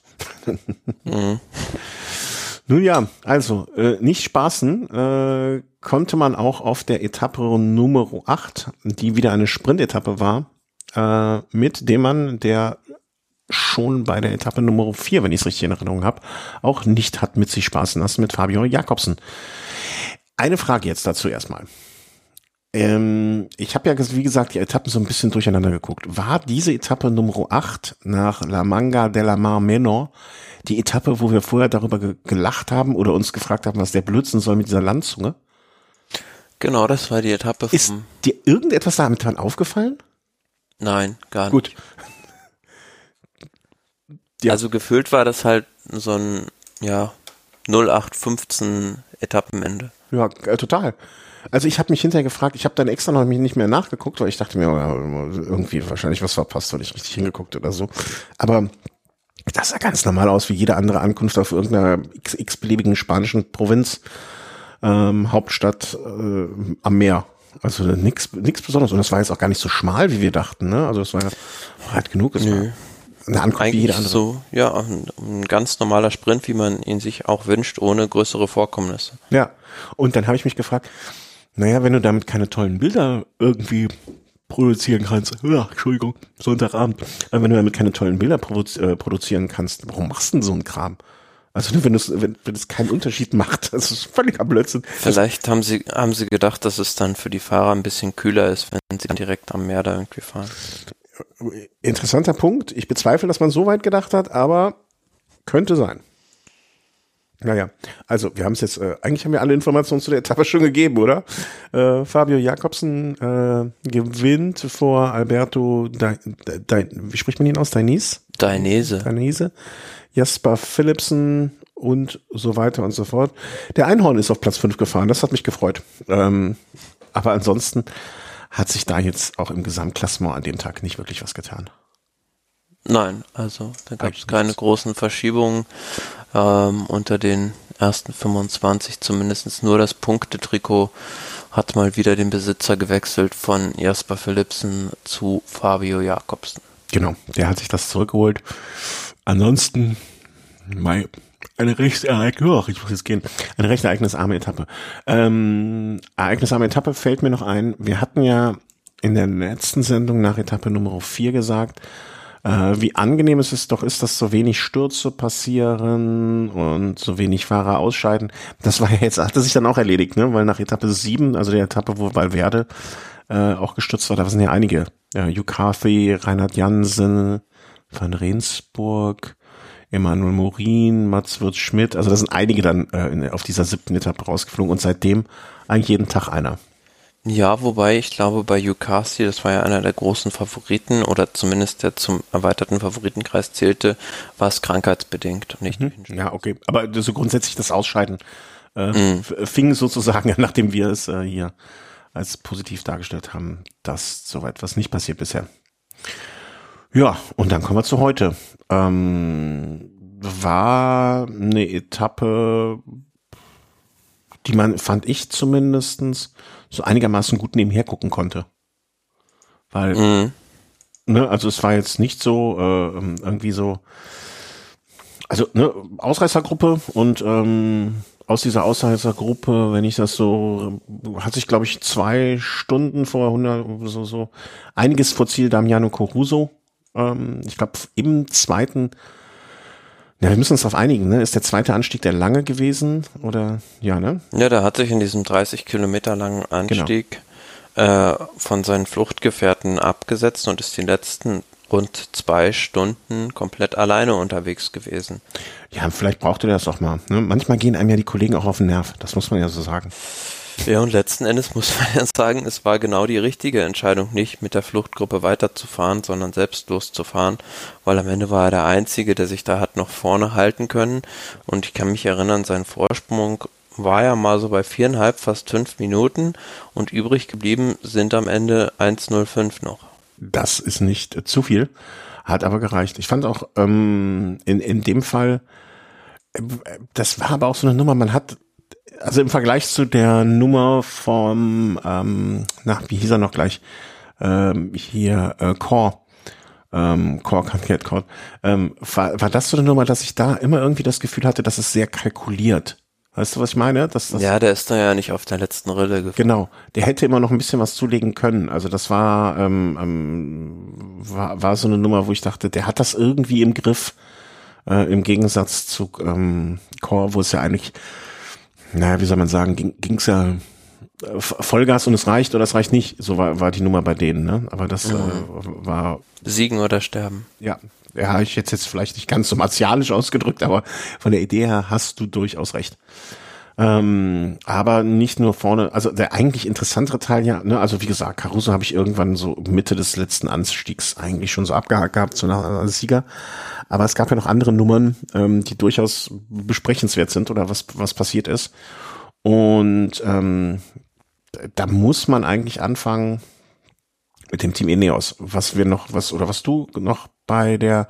mhm. Nun ja, also äh, nicht spaßen äh, konnte man auch auf der Etappe Nummer 8, die wieder eine Sprintetappe war, äh, mit dem man, der schon bei der Etappe Nummer 4, wenn ich es richtig in Erinnerung habe, auch nicht hat mit sich spaßen lassen mit Fabio Jakobsen. Eine Frage jetzt dazu erstmal. Ähm, ich habe ja, wie gesagt, die Etappen so ein bisschen durcheinander geguckt. War diese Etappe Nummer 8 nach La Manga de la Mar Menor die Etappe, wo wir vorher darüber ge gelacht haben oder uns gefragt haben, was der Blödsinn soll mit dieser Landzunge? Genau, das war die Etappe. Ist dir irgendetwas damit dran aufgefallen? Nein, gar nicht. Gut. Ja. Also gefühlt war das halt so ein, ja, 0815 Etappenende. Ja, äh, total. Also ich habe mich hinterher gefragt, ich habe dann extra noch nicht mehr nachgeguckt, weil ich dachte mir, irgendwie wahrscheinlich was verpasst, weil ich richtig hingeguckt oder so. Aber das sah ganz normal aus wie jede andere Ankunft auf irgendeiner x-beliebigen spanischen Provinz, ähm, Hauptstadt äh, am Meer. Also nichts nix Besonderes. Und das war jetzt auch gar nicht so schmal, wie wir dachten. Ne? Also es war halt genug. Es Nö. eine Ankunft Eigentlich wie jede andere. So, ja, ein, ein ganz normaler Sprint, wie man ihn sich auch wünscht, ohne größere Vorkommnisse. Ja, und dann habe ich mich gefragt, naja, wenn du damit keine tollen Bilder irgendwie produzieren kannst, ja, Entschuldigung, Sonntagabend, aber wenn du damit keine tollen Bilder äh, produzieren kannst, warum machst du denn so einen Kram? Also wenn es wenn, wenn es keinen Unterschied macht, das ist völliger Blödsinn. Vielleicht haben sie haben sie gedacht, dass es dann für die Fahrer ein bisschen kühler ist, wenn sie dann direkt am Meer da irgendwie fahren. Interessanter Punkt. Ich bezweifle, dass man so weit gedacht hat, aber könnte sein. Naja, also wir haben es jetzt, äh, eigentlich haben wir alle Informationen zu der Etappe schon gegeben, oder? Äh, Fabio Jakobsen äh, gewinnt vor Alberto, Di, Di, wie spricht man ihn aus? Dainese? Dainese. Dainese. Jasper Philipsen und so weiter und so fort. Der Einhorn ist auf Platz 5 gefahren, das hat mich gefreut. Ähm, aber ansonsten hat sich da jetzt auch im Gesamtklassement an dem Tag nicht wirklich was getan. Nein, also da gab es keine großen Verschiebungen ähm, unter den ersten 25, zumindest nur das Punktetrikot hat mal wieder den Besitzer gewechselt von Jasper Philipsen zu Fabio Jakobsen. Genau, der hat sich das zurückgeholt. Ansonsten, mein, eine recht ereignis, oh, ich muss jetzt gehen, eine recht ereignisarme Etappe. Ähm, ereignisarme Etappe fällt mir noch ein. Wir hatten ja in der letzten Sendung nach Etappe Nummer 4 gesagt, äh, wie angenehm es ist doch ist, dass so wenig Stürze passieren und so wenig Fahrer ausscheiden. Das war ja jetzt, hatte sich dann auch erledigt, ne? Weil nach Etappe sieben, also der Etappe, wo Valverde äh, auch gestürzt war, da sind ja einige. Ja, Hugh Reinhard Jansen, Van Rensburg, Emanuel Morin, Mats Wirtz Schmidt, also da sind einige dann äh, auf dieser siebten Etappe rausgeflogen und seitdem eigentlich jeden Tag einer. Ja, wobei ich glaube, bei Yukasi, das war ja einer der großen Favoriten oder zumindest der zum erweiterten Favoritenkreis zählte, war es krankheitsbedingt und nicht mhm. Ja, okay. Aber so grundsätzlich das Ausscheiden äh, mhm. fing sozusagen, nachdem wir es äh, hier als positiv dargestellt haben, dass so etwas nicht passiert bisher. Ja, und dann kommen wir zu heute. Ähm, war eine Etappe, die man, fand ich zumindestens so einigermaßen gut nebenher gucken konnte. Weil, mhm. ne, also es war jetzt nicht so äh, irgendwie so, also ne, Ausreißergruppe und ähm, aus dieser Ausreißergruppe, wenn ich das so, hat sich glaube ich zwei Stunden vor 100, so, so einiges vor Ziel Damiano Coruso. Ähm, ich glaube im zweiten ja, wir müssen uns darauf einigen, ne? Ist der zweite Anstieg der lange gewesen oder ja, ne? Ja, der hat sich in diesem 30 Kilometer langen genau. Anstieg genau. äh, von seinen Fluchtgefährten abgesetzt und ist die letzten rund zwei Stunden komplett alleine unterwegs gewesen. Ja, vielleicht braucht er das auch mal. Ne? Manchmal gehen einem ja die Kollegen auch auf den Nerv, das muss man ja so sagen. Ja, und letzten Endes muss man ja sagen, es war genau die richtige Entscheidung, nicht mit der Fluchtgruppe weiterzufahren, sondern selbst loszufahren, weil am Ende war er der Einzige, der sich da hat noch vorne halten können. Und ich kann mich erinnern, sein Vorsprung war ja mal so bei viereinhalb, fast fünf Minuten und übrig geblieben sind am Ende 1,05 noch. Das ist nicht zu viel, hat aber gereicht. Ich fand auch ähm, in, in dem Fall, äh, das war aber auch so eine Nummer, man hat also im Vergleich zu der Nummer vom, ähm, na, wie hieß er noch gleich, ähm, hier, äh, Core, ähm, Core Can't Core, ähm, war, war das so eine Nummer, dass ich da immer irgendwie das Gefühl hatte, dass es sehr kalkuliert. Weißt du, was ich meine? Dass, das, ja, der ist da ja nicht auf der letzten Rille gefahren. Genau, der hätte immer noch ein bisschen was zulegen können. Also das war, ähm, ähm, war, war so eine Nummer, wo ich dachte, der hat das irgendwie im Griff, äh, im Gegensatz zu ähm, Core, wo es ja eigentlich naja, wie soll man sagen, ging es ja äh, Vollgas und es reicht oder es reicht nicht. So war, war die Nummer bei denen, ne? Aber das mhm. äh, war. Siegen oder sterben. Ja. Ja, ich jetzt jetzt vielleicht nicht ganz so martialisch ausgedrückt, aber von der Idee her hast du durchaus recht. Ähm, aber nicht nur vorne, also der eigentlich interessantere Teil ja, ne, also wie gesagt, Caruso habe ich irgendwann so Mitte des letzten Anstiegs eigentlich schon so abgehakt gehabt, so als Sieger. Aber es gab ja noch andere Nummern, ähm, die durchaus besprechenswert sind oder was, was passiert ist. Und ähm, da muss man eigentlich anfangen mit dem Team Ineos, was wir noch, was, oder was du noch bei der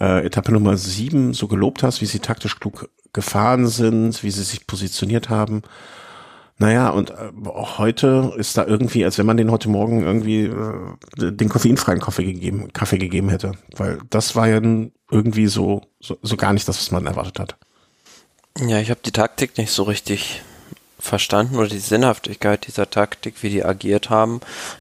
äh, Etappe Nummer sieben so gelobt hast, wie sie taktisch klug gefahren sind, wie sie sich positioniert haben. Naja, und äh, heute ist da irgendwie, als wenn man den heute Morgen irgendwie äh, den koffeinfreien Kaffee gegeben, Kaffee gegeben hätte. Weil das war ja irgendwie so, so, so gar nicht das, was man erwartet hat. Ja, ich habe die Taktik nicht so richtig verstanden oder die Sinnhaftigkeit dieser Taktik, wie die agiert haben.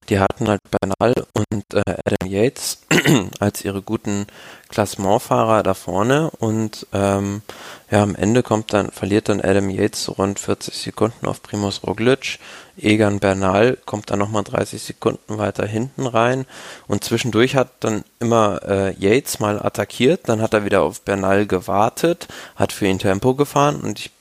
Die hatten halt Bernal und äh, Adam Yates als ihre guten Klassementfahrer da vorne und ähm, ja, am Ende kommt dann, verliert dann Adam Yates rund 40 Sekunden auf Primus Roglic. Egan Bernal kommt dann nochmal 30 Sekunden weiter hinten rein und zwischendurch hat dann immer äh, Yates mal attackiert, dann hat er wieder auf Bernal gewartet, hat für ihn Tempo gefahren und ich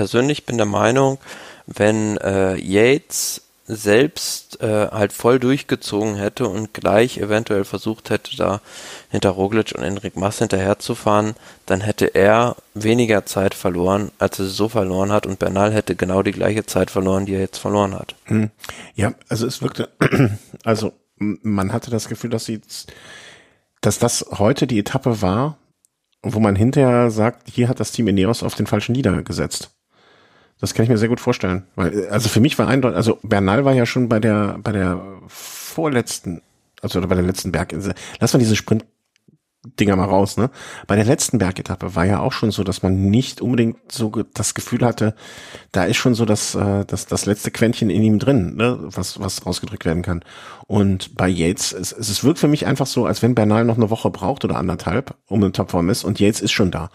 persönlich bin der Meinung, wenn äh, Yates selbst äh, halt voll durchgezogen hätte und gleich eventuell versucht hätte, da hinter Roglic und Enric Mas hinterherzufahren, dann hätte er weniger Zeit verloren, als er so verloren hat und Bernal hätte genau die gleiche Zeit verloren, die er jetzt verloren hat. Hm. Ja, also es wirkte, also man hatte das Gefühl, dass sie, dass das heute die Etappe war, wo man hinterher sagt, hier hat das Team Ineos auf den falschen niedergesetzt. Das kann ich mir sehr gut vorstellen. Weil, also für mich war eindeutig, also Bernal war ja schon bei der, bei der vorletzten, also bei der letzten Berginsel. Lass mal diese Sprint Dinger mal raus, ne? Bei der letzten Bergetappe war ja auch schon so, dass man nicht unbedingt so das Gefühl hatte, da ist schon so das, äh, das, das letzte Quäntchen in ihm drin, ne? was, was rausgedrückt werden kann. Und bei Yates, es, es wirkt für mich einfach so, als wenn Bernal noch eine Woche braucht oder anderthalb, um in Topform ist und Yates ist schon da.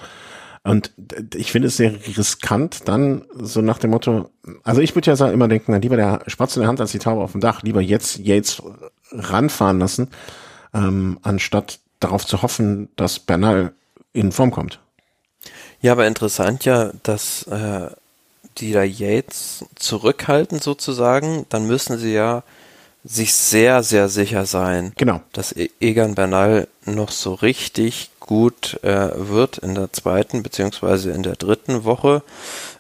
Und ich finde es sehr riskant, dann so nach dem Motto, also ich würde ja immer denken, lieber der Spatz in der Hand als die Taube auf dem Dach, lieber jetzt Yates ranfahren lassen, ähm, anstatt darauf zu hoffen, dass Bernal in Form kommt. Ja, aber interessant ja, dass äh, die da Yates zurückhalten sozusagen, dann müssen sie ja sich sehr, sehr sicher sein, genau. dass e- Egan Bernal noch so richtig gut äh, wird in der zweiten beziehungsweise in der dritten Woche,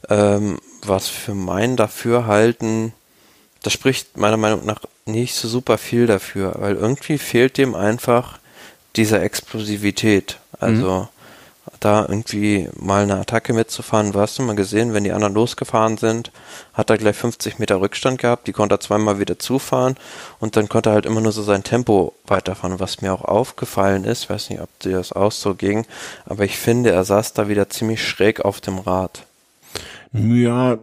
ähm, was für mein Dafürhalten, das spricht meiner Meinung nach nicht so super viel dafür, weil irgendwie fehlt dem einfach dieser Explosivität. Also mhm. Da irgendwie mal eine Attacke mitzufahren, du hast du mal gesehen, wenn die anderen losgefahren sind, hat er gleich 50 Meter Rückstand gehabt, die konnte er zweimal wieder zufahren und dann konnte er halt immer nur so sein Tempo weiterfahren. Was mir auch aufgefallen ist, weiß nicht, ob dir das auch so ging, aber ich finde, er saß da wieder ziemlich schräg auf dem Rad. Ja,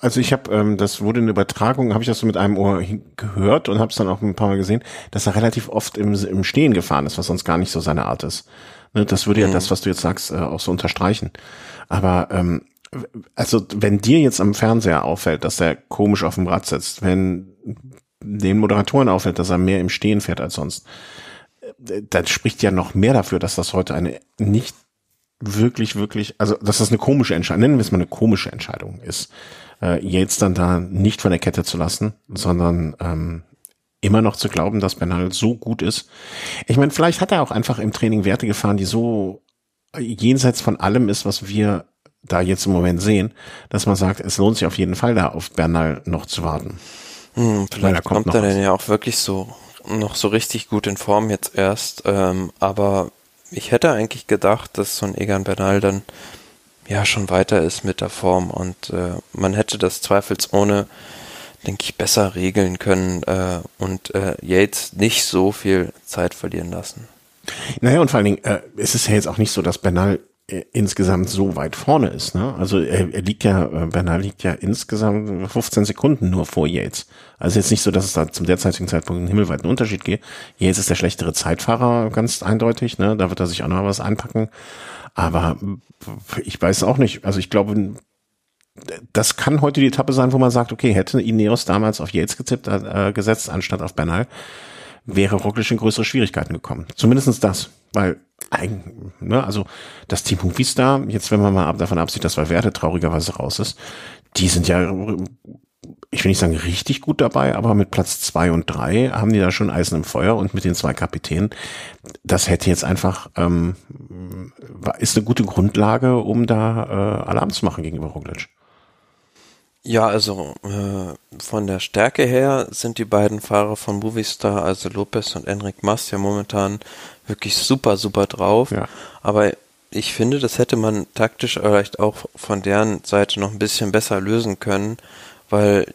also ich habe, ähm, das wurde eine Übertragung, habe ich das so mit einem Ohr gehört und habe es dann auch ein paar Mal gesehen, dass er relativ oft im, im Stehen gefahren ist, was sonst gar nicht so seine Art ist. Ne, das würde ja mhm. das, was du jetzt sagst, äh, auch so unterstreichen. Aber ähm, also wenn dir jetzt am Fernseher auffällt, dass er komisch auf dem Rad sitzt, wenn den Moderatoren auffällt, dass er mehr im Stehen fährt als sonst, äh, dann spricht ja noch mehr dafür, dass das heute eine nicht wirklich, wirklich, also dass das eine komische Entscheidung, nennen wir es mal eine komische Entscheidung ist, äh, Yates dann da nicht von der Kette zu lassen, sondern ähm, immer noch zu glauben, dass Bernal so gut ist. Ich meine, vielleicht hat er auch einfach im Training Werte gefahren, die so jenseits von allem ist, was wir da jetzt im Moment sehen, dass man sagt, es lohnt sich auf jeden Fall da auf Bernal noch zu warten. Hm, vielleicht kommt, kommt er denn ja auch wirklich so noch so richtig gut in Form jetzt erst, ähm, aber ich hätte eigentlich gedacht, dass so ein Egan Bernal dann ja schon weiter ist mit der Form und äh, man hätte das zweifelsohne, denke ich, besser regeln können äh, und äh, Yates nicht so viel Zeit verlieren lassen. Naja, und vor allen Dingen, äh, es ist ja jetzt auch nicht so, dass Bernal äh, insgesamt so weit vorne ist. Ne? Also er, er liegt ja, äh, Bernal liegt ja insgesamt 15 Sekunden nur vor Yates. Also jetzt nicht so, dass es da zum derzeitigen Zeitpunkt einen himmelweiten Unterschied geht. Yates ist der schlechtere Zeitfahrer, ganz eindeutig. Ne? Da wird er sich auch noch was einpacken. Aber ich weiß auch nicht. Also ich glaube, das kann heute die Etappe sein, wo man sagt, okay, hätte Ineos damals auf Yates gezippt, äh, gesetzt, anstatt auf Bernal, wäre Roglic in größere Schwierigkeiten gekommen. Zumindestens das. Weil, ne, also das Team Movistar, jetzt wenn man mal davon absieht, dass Valverde traurigerweise raus ist, die sind ja ich will nicht sagen richtig gut dabei, aber mit Platz zwei und drei haben die da schon Eisen im Feuer und mit den zwei Kapitänen, das hätte jetzt einfach, ähm, ist eine gute Grundlage, um da äh, Alarm zu machen gegenüber Roglic. Ja, also äh, von der Stärke her sind die beiden Fahrer von Movistar, also Lopez und Enric Mas, ja momentan wirklich super, super drauf. Ja. Aber ich finde, das hätte man taktisch vielleicht auch von deren Seite noch ein bisschen besser lösen können, weil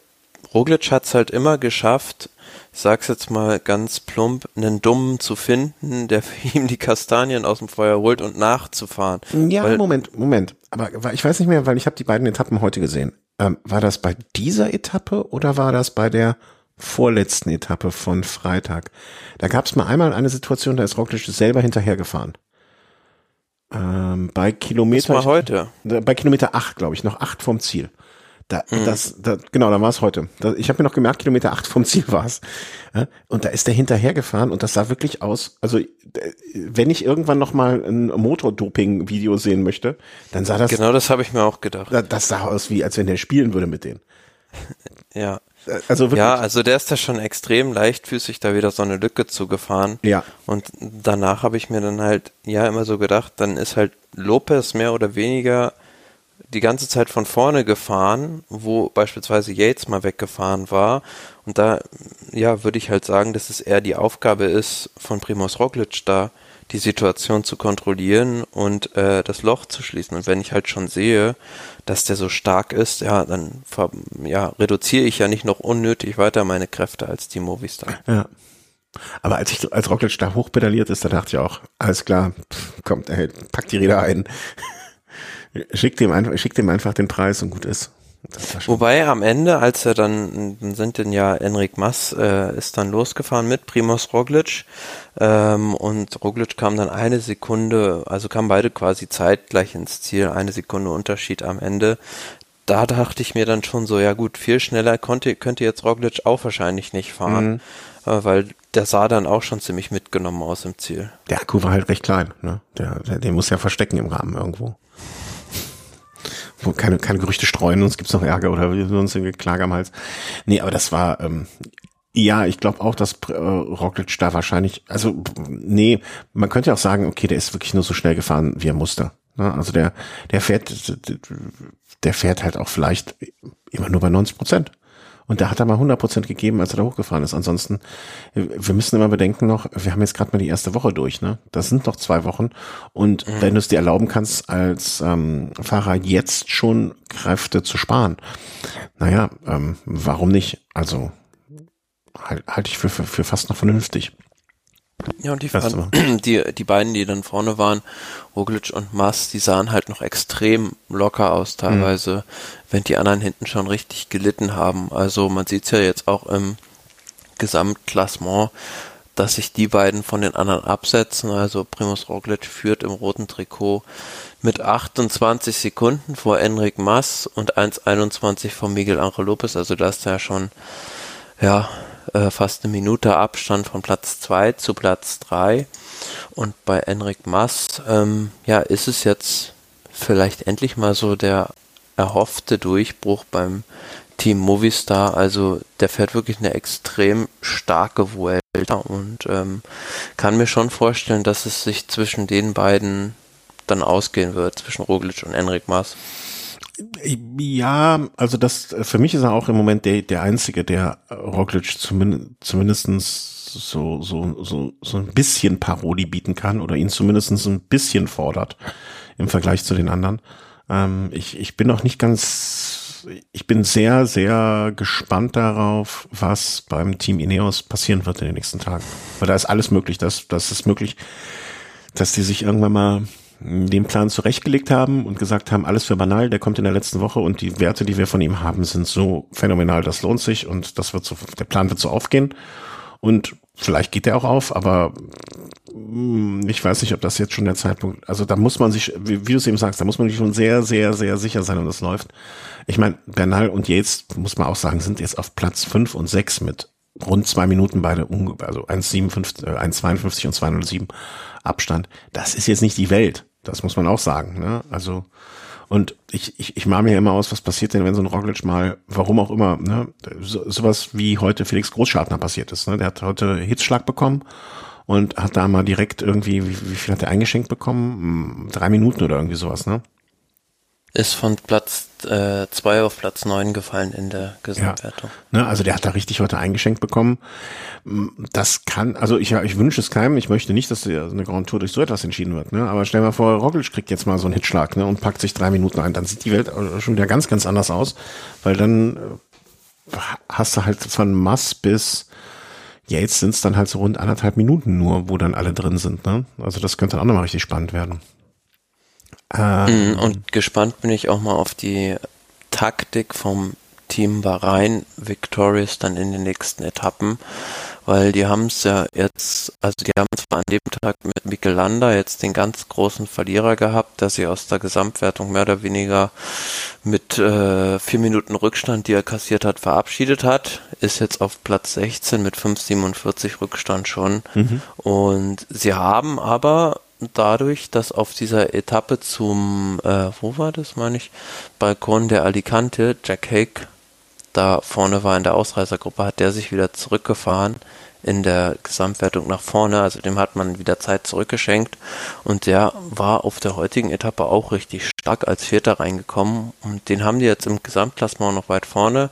Roglic hat es halt immer geschafft, ich sag's jetzt mal ganz plump, einen Dummen zu finden, der für ihn die Kastanien aus dem Feuer holt und nachzufahren. Ja, weil, Moment, Moment. Aber ich weiß nicht mehr, weil ich habe die beiden Etappen heute gesehen. Ähm, war das bei dieser Etappe oder war das bei der vorletzten Etappe von Freitag? Da gab es mal einmal eine Situation, da ist Roglic selber hinterhergefahren. Ähm, bei Kilometer. Das war heute. Bei Kilometer acht, glaube ich, noch acht vom Ziel. Da, mhm. das, da, genau, da war es heute. Da, ich habe mir noch gemerkt, Kilometer acht vom Ziel war es. Ja, und da ist der hinterhergefahren und das sah wirklich aus. Also wenn ich irgendwann noch mal ein Motordoping-Video sehen möchte, dann sah das. Genau, das habe ich mir auch gedacht. Das sah aus wie, als wenn der spielen würde mit denen. ja. Also wirklich. Ja, also der ist da schon extrem leichtfüßig da wieder so eine Lücke zugefahren. Ja. Und danach habe ich mir dann halt ja immer so gedacht, dann ist halt Lopez mehr oder weniger die ganze Zeit von vorne gefahren, wo beispielsweise Yates mal weggefahren war. Und da, ja, würde ich halt sagen, dass es eher die Aufgabe ist, von Primoz Roglic da die Situation zu kontrollieren und äh, das Loch zu schließen. Und wenn ich halt schon sehe, dass der so stark ist, ja, dann ja, reduziere ich ja nicht noch unnötig weiter meine Kräfte als die Movistar. Ja. Aber als ich als Roglic da hochpedaliert ist, da dachte ich auch, alles klar, pff, kommt, ey, pack die Räder ein. Schick dem, einfach, schick dem einfach den Preis und gut ist. Wobei am Ende, als er dann, dann sind denn ja Enric Mass äh, ist dann losgefahren mit Primoz Roglic ähm, und Roglic kam dann eine Sekunde, also kamen beide quasi zeitgleich ins Ziel, eine Sekunde Unterschied am Ende. Da dachte ich mir dann schon so, ja gut, viel schneller konnte, könnte jetzt Roglic auch wahrscheinlich nicht fahren, mhm. äh, weil der sah dann auch schon ziemlich mitgenommen aus im Ziel. Der Akku war halt recht klein, ne? Der, der, den muss ja verstecken im Rahmen irgendwo keine, keine Gerüchte streuen, sonst gibt's noch Ärger oder sonst irgendwie Klage am Hals. Nee, aber das war, ähm, ja, ich glaube auch, dass äh, Roglic da wahrscheinlich, also nee, man könnte ja auch sagen, okay, der ist wirklich nur so schnell gefahren, wie er musste. Ne? Also der, der fährt, der fährt halt auch vielleicht immer nur bei 90 Prozent. Und da hat er mal 100 Prozent gegeben, als er da hochgefahren ist. Ansonsten, wir müssen immer bedenken noch, wir haben jetzt gerade mal die erste Woche durch, ne? Das sind noch zwei Wochen. Und mhm. wenn du es dir erlauben kannst, als ähm, Fahrer jetzt schon Kräfte zu sparen, naja, ähm, warum nicht? Also halte halt ich für, für, für fast noch vernünftig. Ja, und die, fand, die, die beiden, die dann vorne waren, Roglic und Mass, die sahen halt noch extrem locker aus teilweise, mhm. wenn die anderen hinten schon richtig gelitten haben. Also man sieht es ja jetzt auch im Gesamtklassement, dass sich die beiden von den anderen absetzen. Also Primus Roglic führt im roten Trikot mit 28 Sekunden vor Enric Mass und 1,21 vor Miguel Angel Lopez. Also da ist ja schon, ja, äh, fast eine Minute Abstand von Platz 2 zu Platz 3. Und bei Enric Mass, ähm, ja, ist es jetzt vielleicht endlich mal so der erhoffte Durchbruch beim Team Movistar. Also der fährt wirklich eine extrem starke Vuelta und ähm, kann mir schon vorstellen, dass es sich zwischen den beiden dann ausgehen wird, zwischen Roglic und Enric Maas. Ja, also das für mich ist er auch im Moment der der einzige, der Roglic zumindest zumindestens so so so so ein bisschen Parodie bieten kann oder ihn zumindestens ein bisschen fordert im Vergleich zu den anderen. Ähm, ich ich bin noch nicht ganz ich bin sehr sehr gespannt darauf, was beim Team Ineos passieren wird in den nächsten Tagen, weil da ist alles möglich, das das ist möglich, dass die sich irgendwann mal den Plan zurechtgelegt haben und gesagt haben, alles für banal, der kommt in der letzten Woche und die Werte, die wir von ihm haben, sind so phänomenal, das lohnt sich und das wird so, der Plan wird so aufgehen und vielleicht geht der auch auf, aber mm, ich weiß nicht, ob das jetzt schon der Zeitpunkt, also da muss man sich, wie, wie du es eben sagst, da muss man sich schon sehr, sehr, sehr sicher sein und das läuft. Ich meine, Bernal und Yates, muss man auch sagen, sind jetzt auf Platz fünf und sechs mit rund zwei Minuten beide, also 1,57, 1,52 äh, und 207 Abstand. Das ist jetzt nicht die Welt. Das muss man auch sagen. Ne? Also und ich, ich, ich mache mir immer aus, was passiert denn, wenn so ein Roglic mal, warum auch immer, ne, so, sowas wie heute Felix Großschartner passiert ist. Ne? Der hat heute Hitzschlag bekommen und hat da mal direkt irgendwie, wie, wie viel hat er eingeschenkt bekommen? Hm, drei Minuten oder irgendwie sowas, ne? Ist von Platz 2 äh, auf Platz 9 gefallen in der Gesamtwertung. Ja, ne, also der hat da richtig heute eingeschenkt bekommen. Das kann, also ich, ich wünsche es keinem, ich möchte nicht, dass eine Grand Tour durch so etwas entschieden wird, ne? Aber stell mal vor, Roglic kriegt jetzt mal so einen Hitschlag, ne? Und packt sich drei Minuten ein, dann sieht die Welt schon wieder ganz, ganz anders aus, weil dann äh, hast du halt von Mass bis jetzt sind es dann halt so rund anderthalb Minuten nur, wo dann alle drin sind, ne? Also das könnte dann auch nochmal richtig spannend werden. Ähm, und gespannt bin ich auch mal auf die Taktik vom Team Bahrain Victorious dann in den nächsten Etappen, weil die haben es ja jetzt, also die haben zwar an dem Tag mit Mikel Landa jetzt den ganz großen Verlierer gehabt, der sie aus der Gesamtwertung mehr oder weniger mit äh, vier Minuten Rückstand, die er kassiert hat, verabschiedet hat, ist jetzt auf Platz 16 mit 5,47 Rückstand schon. Mhm. Und sie haben aber dadurch, dass auf dieser Etappe zum, äh, wo war das, meine ich, Balkon der Alicante, Jack Hake da vorne war in der Ausreißergruppe, hat der sich wieder zurückgefahren in der Gesamtwertung nach vorne, also dem hat man wieder Zeit zurückgeschenkt. Und der war auf der heutigen Etappe auch richtig stark als Vierter reingekommen. Und den haben die jetzt im Gesamtklassement noch weit vorne.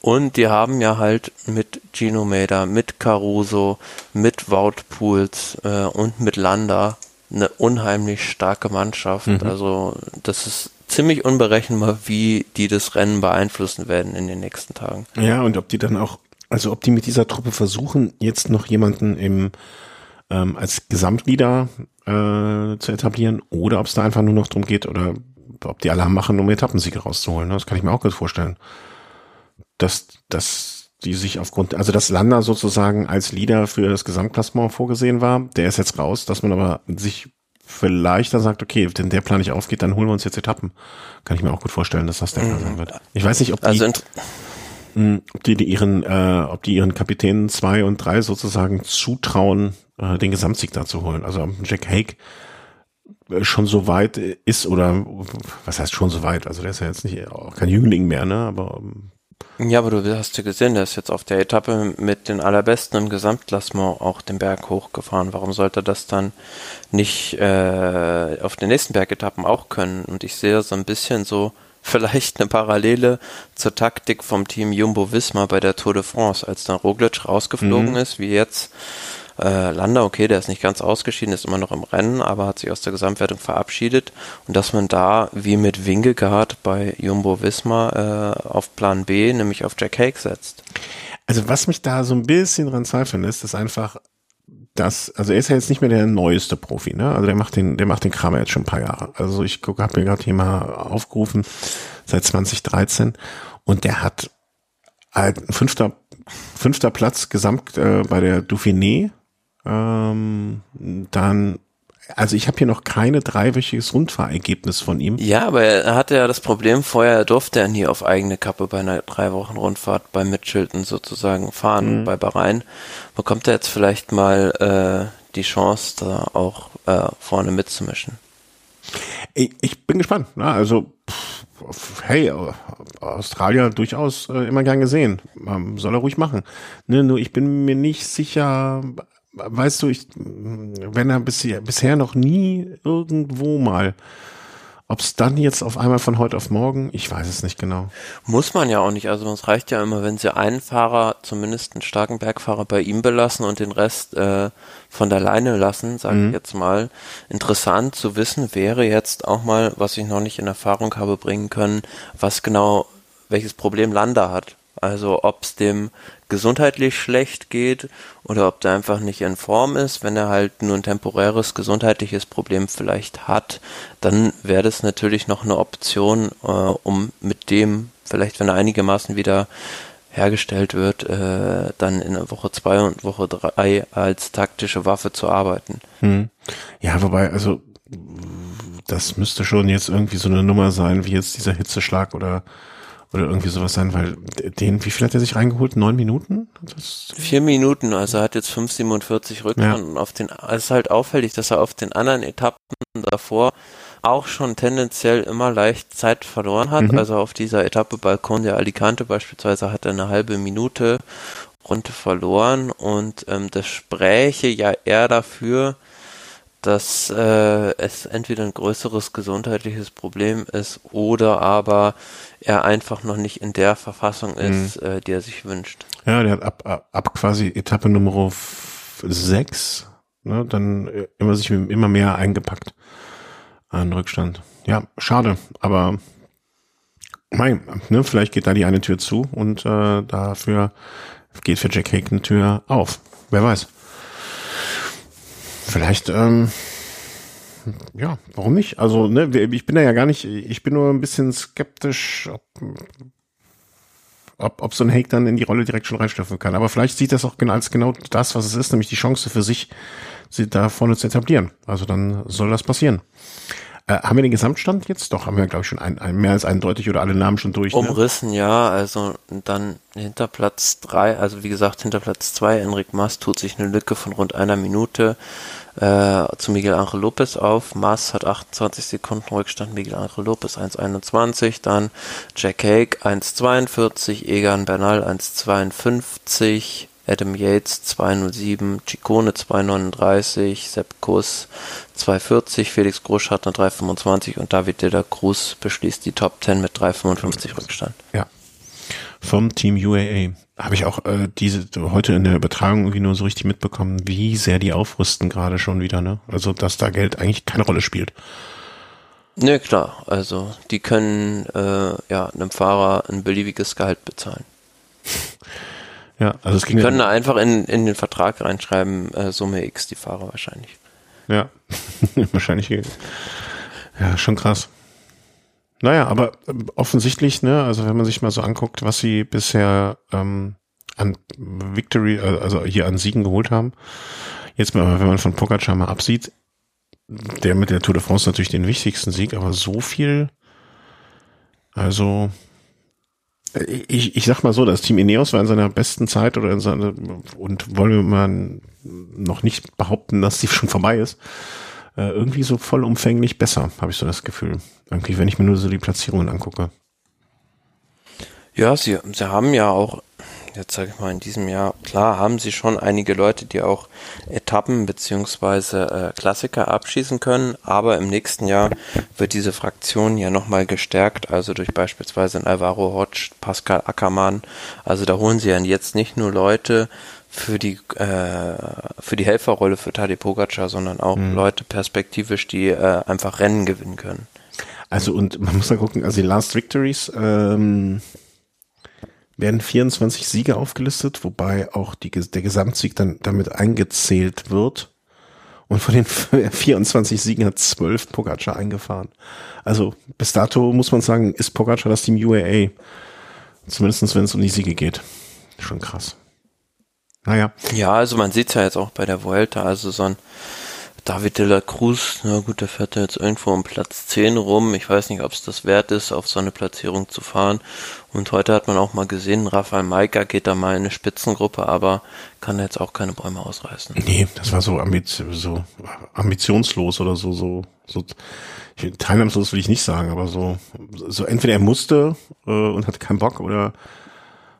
Und die haben ja halt mit Gino Mader, mit Caruso, mit Wout Pools äh, und mit Landa eine unheimlich starke Mannschaft. Mhm. Also das ist ziemlich unberechenbar, wie die das Rennen beeinflussen werden in den nächsten Tagen. Ja, und ob die dann auch Also ob die mit dieser Truppe versuchen, jetzt noch jemanden im ähm, als Gesamtleader äh, zu etablieren oder ob es da einfach nur noch drum geht oder ob die alle machen, um Etappensiege rauszuholen. Das kann ich mir auch gut vorstellen. Dass, dass die sich aufgrund, also dass Landa sozusagen als Leader für das Gesamtklassement vorgesehen war, der ist jetzt raus, dass man aber sich vielleicht dann sagt, okay, wenn der Plan nicht aufgeht, dann holen wir uns jetzt Etappen. Kann ich mir auch gut vorstellen, dass das der Fall sein wird. Ich weiß nicht, ob die, also ob die, die ihren, äh, ob die ihren Kapitänen zwei und drei sozusagen zutrauen, äh, den Gesamtsieg da zu holen. Also Jack Hake äh, schon so weit ist oder was heißt schon so weit? Also der ist ja jetzt nicht auch kein Jüngling mehr, ne? Aber ähm, ja, aber du hast ja gesehen, der ist jetzt auf der Etappe mit den allerbesten im Gesamtklassement auch den Berg hochgefahren. Warum sollte das dann nicht äh, auf den nächsten Bergetappen auch können? Und ich sehe so ein bisschen so vielleicht eine Parallele zur Taktik vom Team Jumbo Visma bei der Tour de France, als dann Roglic rausgeflogen mhm. ist, wie jetzt äh, Landa, okay, der ist nicht ganz ausgeschieden, ist immer noch im Rennen, aber hat sich aus der Gesamtwertung verabschiedet. Und dass man da, wie mit Wingegaard bei Jumbo Visma, äh, auf Plan B, nämlich auf Jack Hake setzt. Also was mich da so ein bisschen dran zweifeln ist, ist einfach, dass, also er ist ja jetzt nicht mehr der neueste Profi, ne? Also der macht den, der macht den Kram jetzt schon ein paar Jahre. Also ich gucke, habe mir gerade hier mal aufgerufen, seit 2013 und der hat halt fünfter, fünfter Platz gesamt äh, bei der Dauphiné ähm, dann, also ich habe hier noch keine dreiwöchiges Rundfahrergebnis von ihm. Ja, aber er hatte ja das Problem, vorher durfte er nie auf eigene Kappe bei einer drei Wochen Rundfahrt bei Mitchelton sozusagen fahren, mhm. bei Bahrain. Bekommt er jetzt vielleicht mal äh, die Chance, da auch äh, vorne mitzumischen? Ich, ich bin gespannt. Na, also hey, Australier durchaus äh, immer gern gesehen. Ähm, soll er ruhig machen. Ne, nur ich bin mir nicht sicher, weißt du, ich, wenn er bisher, bisher noch nie irgendwo mal, ob es dann jetzt auf einmal von heute auf morgen, ich weiß es nicht genau. Muss man ja auch nicht. Also es reicht ja immer, wenn sie einen Fahrer, zumindest einen starken Bergfahrer bei ihm belassen und den Rest äh, von der Leine lassen, sage mhm. ich jetzt mal. Interessant zu wissen wäre jetzt auch mal, was ich noch nicht in Erfahrung habe bringen können, was genau, welches Problem Landa hat. Also ob es dem gesundheitlich schlecht geht oder ob der einfach nicht in Form ist. Wenn er halt nur ein temporäres gesundheitliches Problem vielleicht hat, dann wäre das natürlich noch eine Option, äh, um mit dem, vielleicht wenn er einigermaßen wieder hergestellt wird, äh, dann in Woche zwei und Woche drei als taktische Waffe zu arbeiten. Hm. Ja, wobei, also das müsste schon jetzt irgendwie so eine Nummer sein, wie jetzt dieser Hitzeschlag oder oder irgendwie sowas sein, weil den, wie viel hat er sich reingeholt? Neun Minuten? Das Vier Minuten, also er hat jetzt 5,47 Rückrund ja. und auf den, es ist halt auffällig, dass er auf den anderen Etappen davor auch schon tendenziell immer leicht Zeit verloren hat. Mhm. Also auf dieser Etappe Balkon der Alicante beispielsweise hat er eine halbe Minute Runde verloren und ähm, das spräche ja eher dafür, dass äh, es entweder ein größeres gesundheitliches Problem ist oder aber er einfach noch nicht in der Verfassung mhm. ist, mhm. äh, die er sich wünscht. Ja, der hat ab, ab, ab quasi Etappe Nummer 6 ne, dann äh, immer sich immer mehr eingepackt an Rückstand. Ja, schade, aber mein, ne, vielleicht geht da die eine Tür zu und äh, dafür geht für Jack Hake eine Tür auf. Wer weiß. Vielleicht ähm, ja, warum nicht? Also, ne, ich bin da ja gar nicht, ich bin nur ein bisschen skeptisch, ob, ob, ob so ein Hake dann in die Rolle direkt schon reinschlüpfen kann. Aber vielleicht sieht das auch genau als genau das, was es ist, nämlich die Chance für sich, sie da vorne zu etablieren. Also dann soll das passieren. Äh, haben wir den Gesamtstand jetzt? Doch, haben wir, glaube ich, schon ein, ein, mehr als eindeutig oder alle Namen schon durch. Ne? Umrissen, ja. Also dann hinter Platz drei, also wie gesagt, hinter Platz zwei, Enric Mas tut sich eine Lücke von rund einer Minute äh, zu Miguel Angel Lopez auf. Mas hat 28 Sekunden Rückstand, Miguel Angel Lopez 1,21, dann Jack Hake 1,42, Egan Bernal 1,52, Adam Yates 207, Chicone 239, Sepp Kuss 240, Felix Grosch hat eine 325 und David de la Cruz beschließt die Top 10 mit 355 Rückstand. Ja. Vom Team UAA. Habe ich auch äh, diese heute in der Übertragung irgendwie nur so richtig mitbekommen, wie sehr die aufrüsten gerade schon wieder, ne? Also dass da Geld eigentlich keine Rolle spielt. Ne, klar. Also die können äh, ja einem Fahrer ein beliebiges Gehalt bezahlen. Ja, also es ging Wir ja, können da einfach in, in den Vertrag reinschreiben, äh, Summe X die Fahrer wahrscheinlich. ja, wahrscheinlich. Ja, schon krass. Naja, aber ähm, offensichtlich, ne, also wenn man sich mal so anguckt, was sie bisher ähm, an Victory, äh, also hier an Siegen geholt haben, jetzt mal, wenn man von Pogacar mal absieht, der mit der Tour de France natürlich den wichtigsten Sieg, aber so viel, also äh, ich, ich sag mal so, das Team Ineos war in seiner besten Zeit oder in seiner, und wollen wir noch nicht behaupten, dass die schon vorbei ist, äh, irgendwie so vollumfänglich besser, habe ich so das Gefühl. Irgendwie, wenn ich mir nur so die Platzierungen angucke. Ja, sie, sie haben ja auch, jetzt sage ich mal, in diesem Jahr, klar haben sie schon einige Leute, die auch Etappen beziehungsweise äh, Klassiker abschießen können, aber im nächsten Jahr wird diese Fraktion ja nochmal gestärkt, also durch beispielsweise einen Alvaro Hodge, Pascal Ackermann, also da holen sie ja jetzt nicht nur Leute für die äh, für die Helferrolle für Tadej Pogacar, sondern auch Leute perspektivisch, die äh, einfach Rennen gewinnen können. Also und man muss da gucken, also die Last Victories ähm, werden 24 Siege aufgelistet, wobei auch die, der Gesamtsieg dann damit eingezählt wird. Und von den 24 Siegen hat 12 Pogacar eingefahren. Also bis dato muss man sagen, ist Pogacar das Team UAA. Zumindest wenn es um die Siege geht. Schon krass. Naja. Ja, also man sieht ja jetzt auch bei der Vuelta, also so ein David de la Cruz, na gut, der fährt ja jetzt irgendwo um Platz 10 rum. Ich weiß nicht, ob es das wert ist, auf so eine Platzierung zu fahren. Und heute hat man auch mal gesehen, Rafael Maika geht da mal in eine Spitzengruppe, aber kann jetzt auch keine Bäume ausreißen. Nee, das war so, ambiz so ambitionslos oder so, so, so teilnahmslos will ich nicht sagen, aber so, so entweder er musste äh, und hatte keinen Bock oder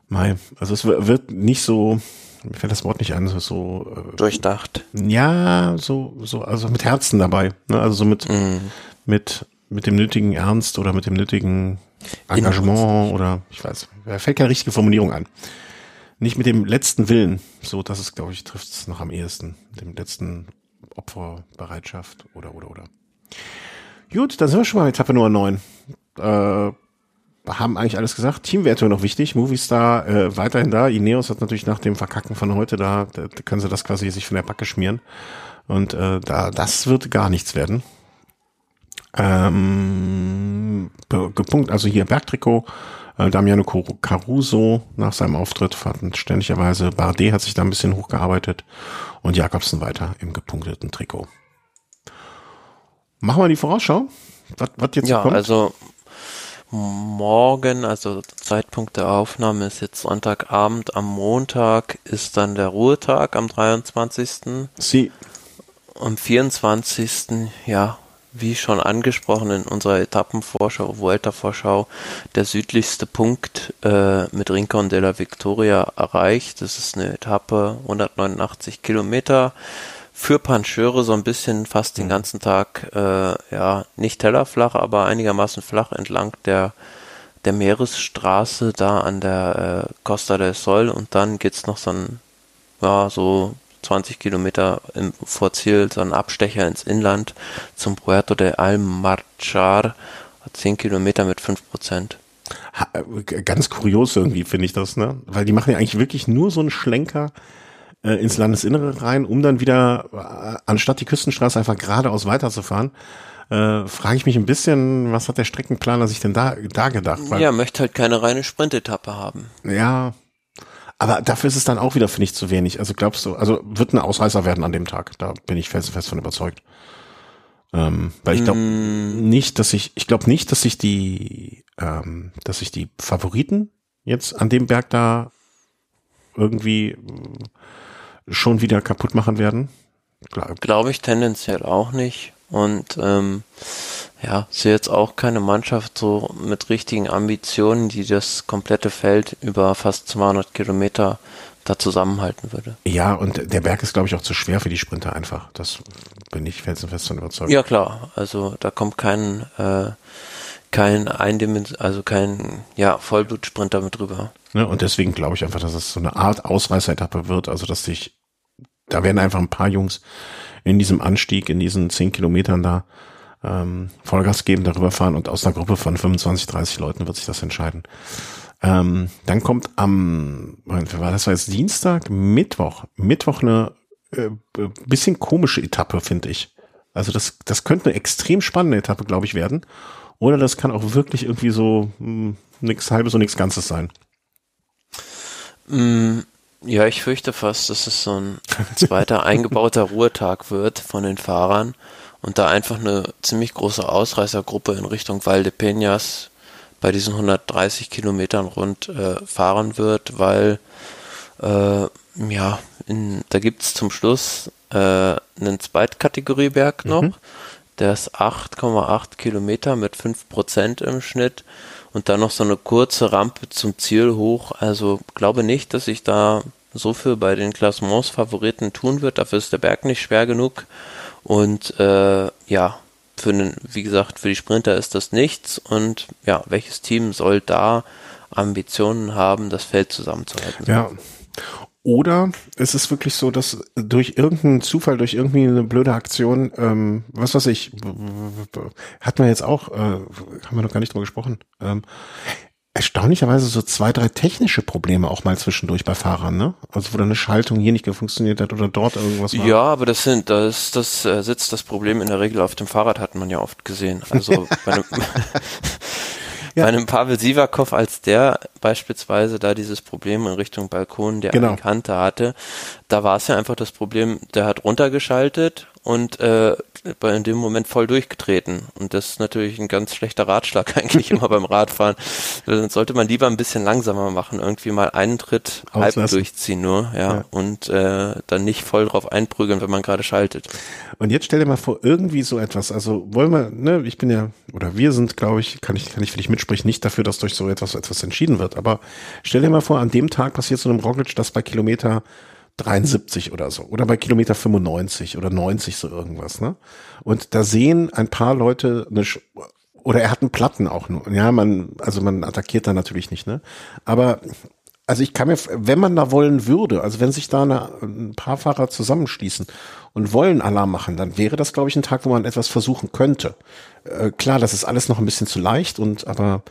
mei, also es wird nicht so, mir fällt das Wort nicht an, so, so äh, Durchdacht. ja, so, so, also mit Herzen dabei, ne? Also so mit, mit, mit dem nötigen Ernst oder mit dem nötigen Engagement oder ich weiß, da fällt keine richtige Formulierung an. Nicht mit dem letzten Willen, so das ist, glaube ich, trifft es noch am ehesten, mit dem letzten Opferbereitschaft oder oder oder. Gut, dann sind wir schon mal Etappe Nummer 9. Äh, haben eigentlich alles gesagt. Teamwertung noch wichtig. Movistar äh, weiterhin da. Ineos hat natürlich nach dem Verkacken von heute da, da können sie das quasi sich von der Backe schmieren. Und äh, da das wird gar nichts werden. Ähm, gepunkt, also hier Bergtrikot. Äh, Damiano Car- Caruso nach seinem Auftritt ständigerweise. Bardet hat sich da ein bisschen hochgearbeitet und Jakobsen weiter im gepunkteten Trikot. Machen wir die Vorausschau. Was, was jetzt Ja, kommt? also morgen, also Zeitpunkt der Aufnahme ist jetzt Sonntagabend, am Montag ist dann der Ruhetag am 23. Sie, Am 24. ja, wie schon angesprochen in unserer Etappenvorschau, Vuelta-Vorschau, der südlichste Punkt äh, mit Rincon de la Victoria erreicht. Das ist eine Etappe, 189 Kilometer. Für Pancheure so ein bisschen fast den ganzen Tag, äh, ja, nicht tellerflach, aber einigermaßen flach entlang der, der Meeresstraße da an der äh, Costa del Sol und dann geht's noch so ein, ja, so 20 Kilometer im, vor Ziel, so ein Abstecher ins Inland zum Puerto de Almarchar, 10 Kilometer mit 5 Prozent. äh, ganz kurios irgendwie finde ich das, ne? Weil die machen ja eigentlich wirklich nur so einen Schlenker äh, ins Landesinnere rein, um dann wieder, äh, anstatt die Küstenstraße einfach geradeaus weiterzufahren, äh, frage ich mich ein bisschen, was hat der Streckenplaner sich denn da, da gedacht? Weil, Ja, möchte halt keine reine Sprintetappe haben. ja. Aber dafür ist es dann auch wieder, finde ich, zu wenig. Also glaubst du, also wird ein Ausreißer werden an dem Tag. Da bin ich felsenfest von überzeugt. Ähm, weil ich glaube nicht, dass ich, ich glaube nicht, dass sich die, ähm, dass sich die Favoriten jetzt an dem Berg da irgendwie schon wieder kaputt machen werden. Glaube ich tendenziell auch nicht. Und ähm, ja, sehe jetzt auch keine Mannschaft so mit richtigen Ambitionen, die das komplette Feld über fast 200 Kilometer da zusammenhalten würde. Ja, und der Berg ist, glaube ich, auch zu schwer für die Sprinter einfach. Das bin ich felsenfest von überzeugt. Ja klar, also da kommt kein äh, kein Eindimens also kein ja Vollblutsprinter mit drüber. Ne? Und deswegen glaube ich einfach, dass es so eine Art Ausreißeretappe wird. Also, dass sich, da werden einfach ein paar Jungs in diesem Anstieg, in diesen zehn Kilometern da ähm, Vollgas geben, darüber fahren und aus einer Gruppe von 25, 30 Leuten wird sich das entscheiden. Ähm, dann kommt am, war das war jetzt Dienstag, Mittwoch, Mittwoch eine äh, bisschen komische Etappe, finde ich. Also das, das könnte eine extrem spannende Etappe, glaube ich, werden. Oder das kann auch wirklich irgendwie so hm, nichts halbes und nichts Ganzes sein. Mm, ja, ich fürchte fast, dass es so ein zweiter eingebauter Ruhetag wird von den Fahrern und da einfach eine ziemlich große Ausreißergruppe in Richtung Val de Peñas bei diesen 130 Kilometern rund äh, fahren wird, weil äh, ja, in, da gibt's zum Schluss äh, einen Zweitkategorieberg noch, mhm. der ist 8,8 Kilometer mit 5% im Schnitt und dann noch so eine kurze Rampe zum Ziel hoch. Also glaube nicht, dass sich da so viel bei den Klassements-Favoriten tun wird. Dafür ist der Berg nicht schwer genug. Und äh, ja, für den, wie gesagt, für die Sprinter ist das nichts. Und ja, welches Team soll da Ambitionen haben, das Feld zusammenzuhalten? Ja. Oder ist es wirklich so, dass durch irgendeinen Zufall, durch irgendwie eine blöde Aktion, ähm, was weiß ich, hat man jetzt auch, äh, haben wir noch gar nicht drüber gesprochen, ähm, erstaunlicherweise so zwei, drei technische Probleme auch mal zwischendurch bei Fahrern, ne? Also wo dann eine Schaltung hier nicht funktioniert hat oder dort irgendwas war. Ja, aber das sind, das, das äh, sitzt das Problem in der Regel auf dem Fahrrad, hat man ja oft gesehen. Also bei einem, ja. bei einem Pavel Sivakov, als der beispielsweise da dieses Problem in Richtung Balkon der genau. Kante hatte, da war es ja einfach das Problem, der hat runtergeschaltet und äh, in dem Moment voll durchgetreten. Und das ist natürlich ein ganz schlechter Ratschlag eigentlich immer beim Radfahren. Dann sollte man lieber ein bisschen langsamer machen, irgendwie mal einen Tritt Auslassen. halb durchziehen nur, ja, ja. und äh, dann nicht voll drauf einprügeln, wenn man gerade schaltet. Und jetzt stell dir mal vor, irgendwie so etwas, also wollen wir, ne, ich bin ja, oder wir sind, glaube ich, kann ich, kann ich für dich mitsprechen, nicht dafür, dass durch so etwas, etwas entschieden wird, aber stell dir mal vor, an dem Tag passiert so einem Roglic, dass bei Kilometer 73 oder so oder bei Kilometer 95 oder 90 so irgendwas, ne? Und da sehen ein paar Leute eine Sch oder er hat einen Platten auch nur. Ja, man also man attackiert da natürlich nicht, ne? Aber also ich kann mir, wenn man da wollen würde, also wenn sich da eine, ein paar Fahrer zusammenschließen und wollen Alarm machen, dann wäre das, glaube ich, ein Tag, wo man etwas versuchen könnte. Äh, klar, das ist alles noch ein bisschen zu leicht und aber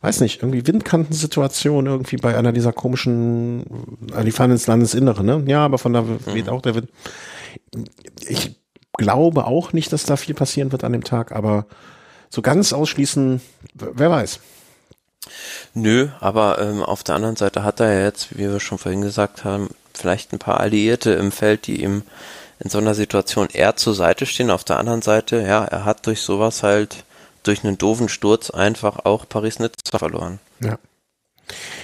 weiß nicht, irgendwie Windkantensituation irgendwie bei einer dieser komischen, äh, die fahren ins Landesinnere, ne? Ja, aber von da weht mhm. auch der Wind. Ich glaube auch nicht, dass da viel passieren wird an dem Tag, aber so ganz ausschließen, wer weiß. Nö, aber ähm, auf der anderen Seite hat er ja jetzt, wie wir schon vorhin gesagt haben, vielleicht ein paar Alliierte im Feld, die ihm in so einer Situation eher zur Seite stehen. Auf der anderen Seite, ja, er hat durch sowas halt, durch einen doofen Sturz einfach auch Paris-Nizza verloren. Ja.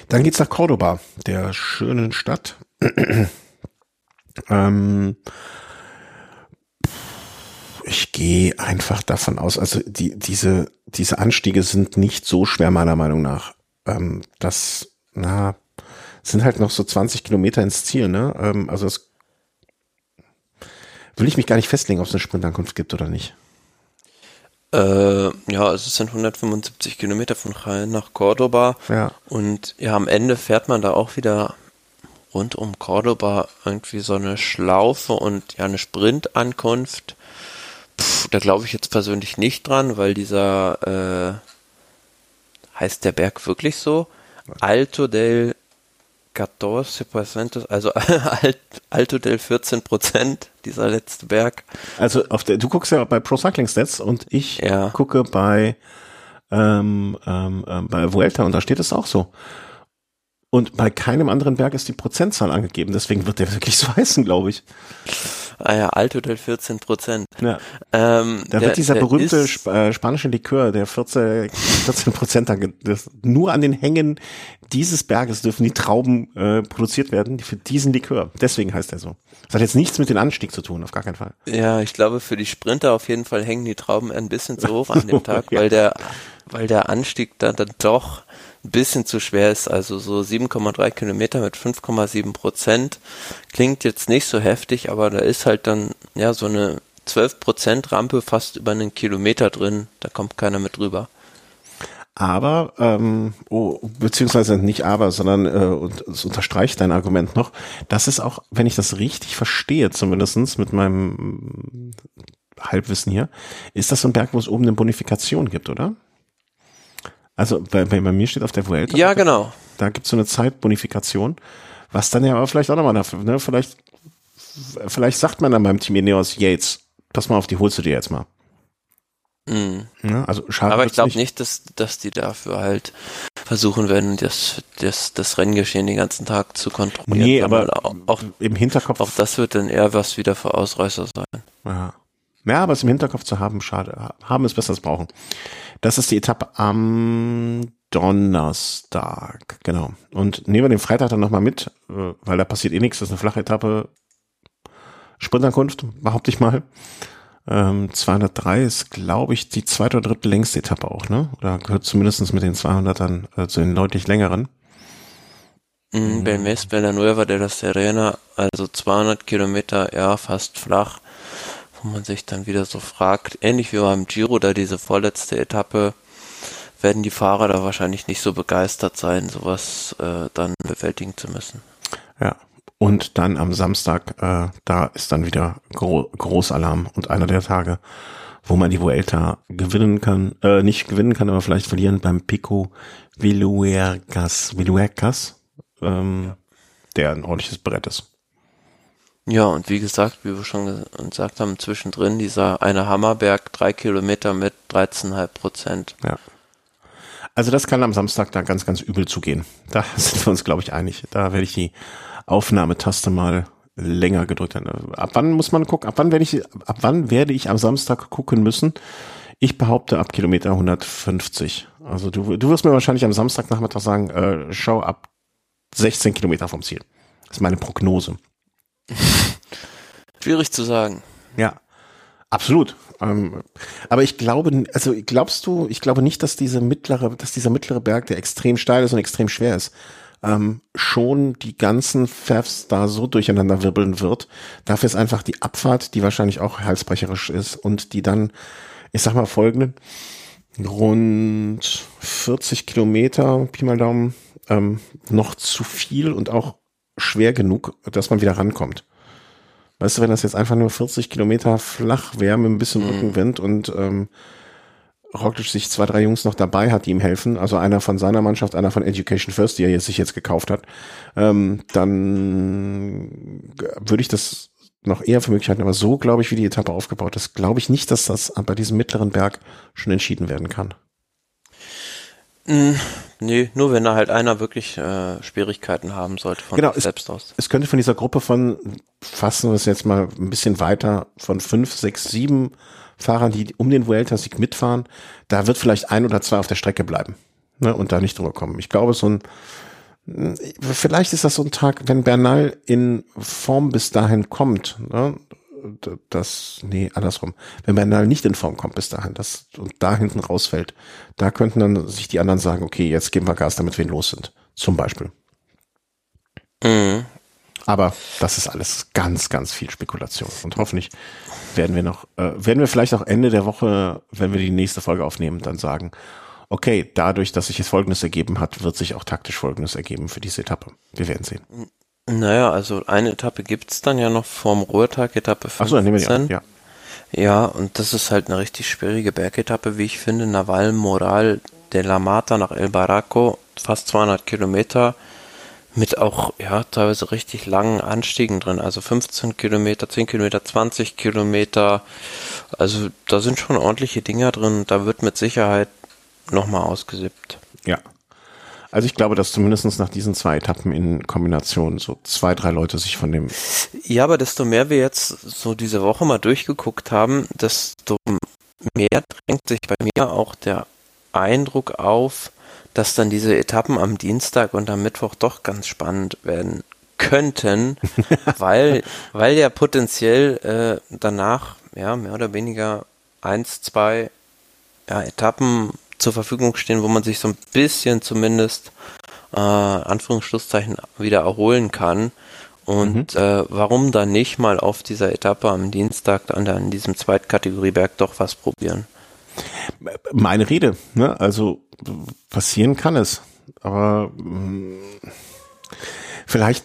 Dann geht's nach Cordoba, der schönen Stadt. ähm, ich gehe einfach davon aus, also die, diese, diese Anstiege sind nicht so schwer meiner Meinung nach. Ähm, das, na, sind halt noch so 20 Kilometer ins Ziel, ne? Ähm, also es will ich mich gar nicht festlegen, ob es eine Sprintankunft gibt oder nicht. Äh, ja, also es sind 175 Kilometer von Jaén nach Cordoba. Ja. Und ja, am Ende fährt man da auch wieder rund um Cordoba irgendwie so eine Schlaufe und ja, eine Sprintankunft. Pff, da glaube ich jetzt persönlich nicht dran, weil dieser, äh, heißt der Berg wirklich so? Alto del 14%, also Alto del 14% dieser letzte Berg. Also auf der, du guckst ja bei Pro Cycling Stats und ich ja. gucke bei, ähm, ähm, ähm bei Vuelta und da steht es auch so. Und bei keinem anderen Berg ist die Prozentzahl angegeben, deswegen wird der wirklich so heißen, glaube ich. Ah ja, Alto del 14 Prozent. Ja. Ähm, da der, wird dieser berühmte sp äh, spanische Likör, der 14, 14 Prozent, nur an den Hängen dieses Berges dürfen die Trauben äh, produziert werden für diesen Likör. Deswegen heißt er so. Das hat jetzt nichts mit dem Anstieg zu tun, auf gar keinen Fall. Ja, ich glaube, für die Sprinter auf jeden Fall hängen die Trauben ein bisschen zu hoch an dem Tag, ja. weil der, weil der Anstieg dann, dann doch ein bisschen zu schwer ist. Also so 7,3 Kilometer mit 5,7 Prozent klingt jetzt nicht so heftig, aber da ist halt dann ja so eine 12 Prozent Rampe fast über einen Kilometer drin. Da kommt keiner mit drüber. Aber, ähm, oh, beziehungsweise nicht aber, sondern äh, und es unterstreicht dein Argument noch, das ist auch, wenn ich das richtig verstehe, zumindestens mit meinem Halbwissen hier, ist das so ein Berg, wo es oben eine Bonifikation gibt, oder? Also bei, bei, bei mir steht auf der Vuelta. Ja, genau. Da gibt's so eine Zeitbonifikation, was dann ja aber vielleicht auch nochmal dafür, ne, vielleicht, vielleicht sagt man dann beim Team Ineos Yates, pass mal auf, die holst du dir jetzt mal. Mhm. Ja, also schade. Aber ich glaube nicht, dass, dass die dafür halt versuchen werden, das, das, das Renngeschehen den ganzen Tag zu kontrollieren. Nee, aber auch, auch, im Hinterkopf. auch das wird dann eher was wieder für Ausreißer sein. Ja. Ja, aber es im Hinterkopf zu haben, schade. Haben ist besser als brauchen. Das ist die Etappe am Donnerstag, genau. Und nehmen wir den Freitag dann nochmal mit, äh, weil da passiert eh nichts. Das ist eine flache Etappe. Sprintankunft, behaupte ich mal. Ähm, 203 ist, glaube ich, die zweite oder dritte längste Etappe auch, ne? Oder gehört zumindest mit den 200ern äh, zu den deutlich längeren. Mhm. Belmes Villanueva de la Serena, also 200 Kilometer, ja, fast flach, wo man sich dann wieder so fragt, ähnlich wie beim Giro, da diese vorletzte Etappe, werden die Fahrer da wahrscheinlich nicht so begeistert sein, sowas äh, dann bewältigen zu müssen. Ja. Und dann am Samstag, äh, da ist dann wieder Gro Großalarm und einer der Tage, wo man die Vuelta gewinnen kann, äh, nicht gewinnen kann, aber vielleicht verlieren beim Pico Viluercas, Viluercas, ähm, der ein ordentliches Brett ist. Ja, und wie gesagt, wie wir schon ge- gesagt haben, zwischendrin dieser eine Hammerberg, drei Kilometer mit 13,5 Prozent. Ja. Also das kann am Samstag da ganz, ganz übel zugehen. Da sind wir uns, glaube ich, einig. Da werde ich die Aufnahmetaste mal länger gedrückt haben. Ab wann muss man gucken? Ab wann werde ich, ab wann werde ich am Samstag gucken müssen? Ich behaupte ab Kilometer 150. Also du, du wirst mir wahrscheinlich am Samstagnachmittag sagen, äh, schau ab 16 Kilometer vom Ziel. Das ist meine Prognose. Schwierig zu sagen. Ja, absolut. Ähm, aber ich glaube, also glaubst du, ich glaube nicht, dass diese mittlere, dass dieser mittlere Berg, der extrem steil ist und extrem schwer ist, ähm, schon die ganzen Pfeffs da so durcheinander wirbeln wird. Dafür ist einfach die Abfahrt, die wahrscheinlich auch halsbrecherisch ist und die dann, ich sag mal folgenden, rund 40 Kilometer, Pi mal Daumen, ähm, noch zu viel und auch schwer genug, dass man wieder rankommt. Weißt du, wenn das jetzt einfach nur 40 Kilometer flach wäre mit ein bisschen Rückenwind und ähm, Roglic sich zwei, drei Jungs noch dabei hat, die ihm helfen, also einer von seiner Mannschaft, einer von Education First, die er jetzt, sich jetzt gekauft hat, ähm, dann würde ich das noch eher für möglich halten. Aber so, glaube ich, wie die Etappe aufgebaut ist, glaube ich nicht, dass das bei diesem mittleren Berg schon entschieden werden kann. Nee, nur wenn da halt einer wirklich äh, Schwierigkeiten haben sollte von Genau, sich es- selbst aus. Es könnte von dieser Gruppe von, fassen wir es jetzt mal ein bisschen weiter, von fünf, sechs, sieben Fahrern, die um den Vuelta-Sieg mitfahren, da wird vielleicht ein oder zwei auf der Strecke bleiben ne, und da nicht drüber kommen. Ich glaube, so ein, vielleicht ist das so ein Tag, wenn Bernal in Form bis dahin kommt, ne, das, nee, andersrum. Wenn Bernal nicht in Form kommt bis dahin, das und da hinten rausfällt, da könnten dann sich die anderen sagen, okay, jetzt geben wir Gas, damit wir ihn los sind. Zum Beispiel. Mhm. Aber das ist alles ganz, ganz viel Spekulation. Und hoffentlich werden wir noch, äh, werden wir vielleicht auch Ende der Woche, wenn wir die nächste Folge aufnehmen, dann sagen, okay, dadurch, dass sich jetzt Folgendes ergeben hat, wird sich auch taktisch Folgendes ergeben für diese Etappe. Wir werden sehen. Naja, also eine Etappe gibt's dann ja noch vorm Ruhetag, Etappe 15. Achso, dann nehmen wir die an. Ja. Ja, und das ist halt eine richtig schwierige Bergetappe, wie ich finde. Naval Moral de la Mata nach El Barraco, fast 200 Kilometer, mit auch, ja, teilweise richtig langen Anstiegen drin. Also 15 Kilometer, 10 Kilometer, 20 Kilometer. Also da sind schon ordentliche Dinger drin. Da wird mit Sicherheit nochmal ausgesippt. ja. Also ich glaube, dass zumindest nach diesen zwei Etappen in Kombination so zwei, drei Leute sich von dem Ja, aber desto mehr wir jetzt so diese Woche mal durchgeguckt haben, desto mehr drängt sich bei mir auch der Eindruck auf, dass dann diese Etappen am Dienstag und am Mittwoch doch ganz spannend werden könnten, weil, weil ja potenziell äh, danach ja mehr oder weniger eins, zwei ja, Etappen zur Verfügung stehen, wo man sich so ein bisschen zumindest äh, Anführungsschlusszeichen wieder erholen kann. Und äh, warum dann nicht mal auf dieser Etappe am Dienstag dann da in diesem Zweitkategorieberg doch was probieren? meine Rede, ne? Also passieren kann es. Aber mh, vielleicht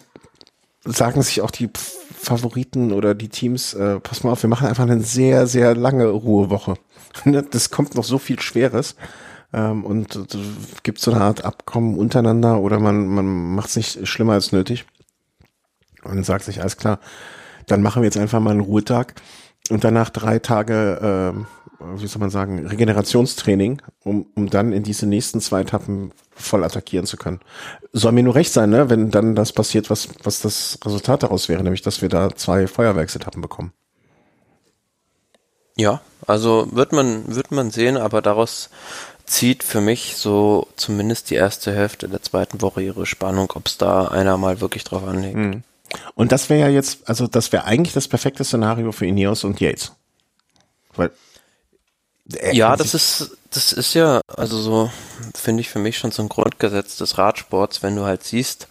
sagen sich auch die Favoriten oder die Teams, äh, pass mal auf, wir machen einfach eine sehr, sehr lange Ruhewoche. Ne, Das kommt noch so viel Schweres. Ähm, und gibt so eine Art Abkommen untereinander oder man, man macht es nicht schlimmer als nötig und sagt sich, alles klar, dann machen wir jetzt einfach mal einen Ruhetag und danach drei Tage, äh, wie soll man sagen, Regenerationstraining, um, um dann in diese nächsten zwei Etappen voll attackieren zu können. Soll mir nur recht sein, ne, wenn dann das passiert, was, was das Resultat daraus wäre, nämlich dass wir da zwei Feuerwerksetappen bekommen. Ja, also wird man, wird man sehen, aber daraus zieht für mich so zumindest die erste Hälfte der zweiten Woche ihre Spannung, ob es da einer mal wirklich drauf anlegt. Mhm. Und das wäre ja jetzt, also das wäre eigentlich das perfekte Szenario für Ineos und Yates. Weil ja, das ist, das ist ja, also so, finde ich für mich schon so ein Grundgesetz des Radsports, wenn du halt siehst,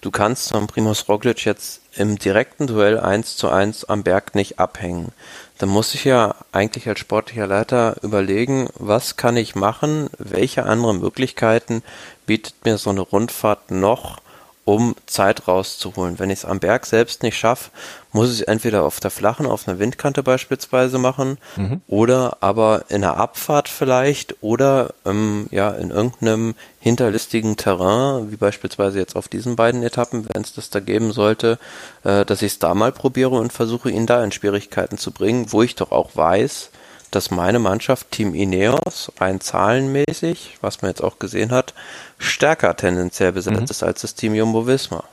du kannst von Primus Roglic jetzt im direkten Duell eins zu eins am Berg nicht abhängen. Dann muss ich ja eigentlich als sportlicher Leiter überlegen, was kann ich machen, welche anderen Möglichkeiten bietet mir so eine Rundfahrt noch, um Zeit rauszuholen. Wenn ich es am Berg selbst nicht schaffe, muss ich es entweder auf der flachen, auf einer Windkante beispielsweise machen mhm. oder aber in einer Abfahrt vielleicht oder ähm, ja in irgendeinem hinterlistigen Terrain, wie beispielsweise jetzt auf diesen beiden Etappen, wenn es das da geben sollte, äh, dass ich es da mal probiere und versuche, ihn da in Schwierigkeiten zu bringen, wo ich doch auch weiß, dass meine Mannschaft Team Ineos rein zahlenmäßig, was man jetzt auch gesehen hat, stärker tendenziell besetzt mhm. ist als das Team Jumbo Visma.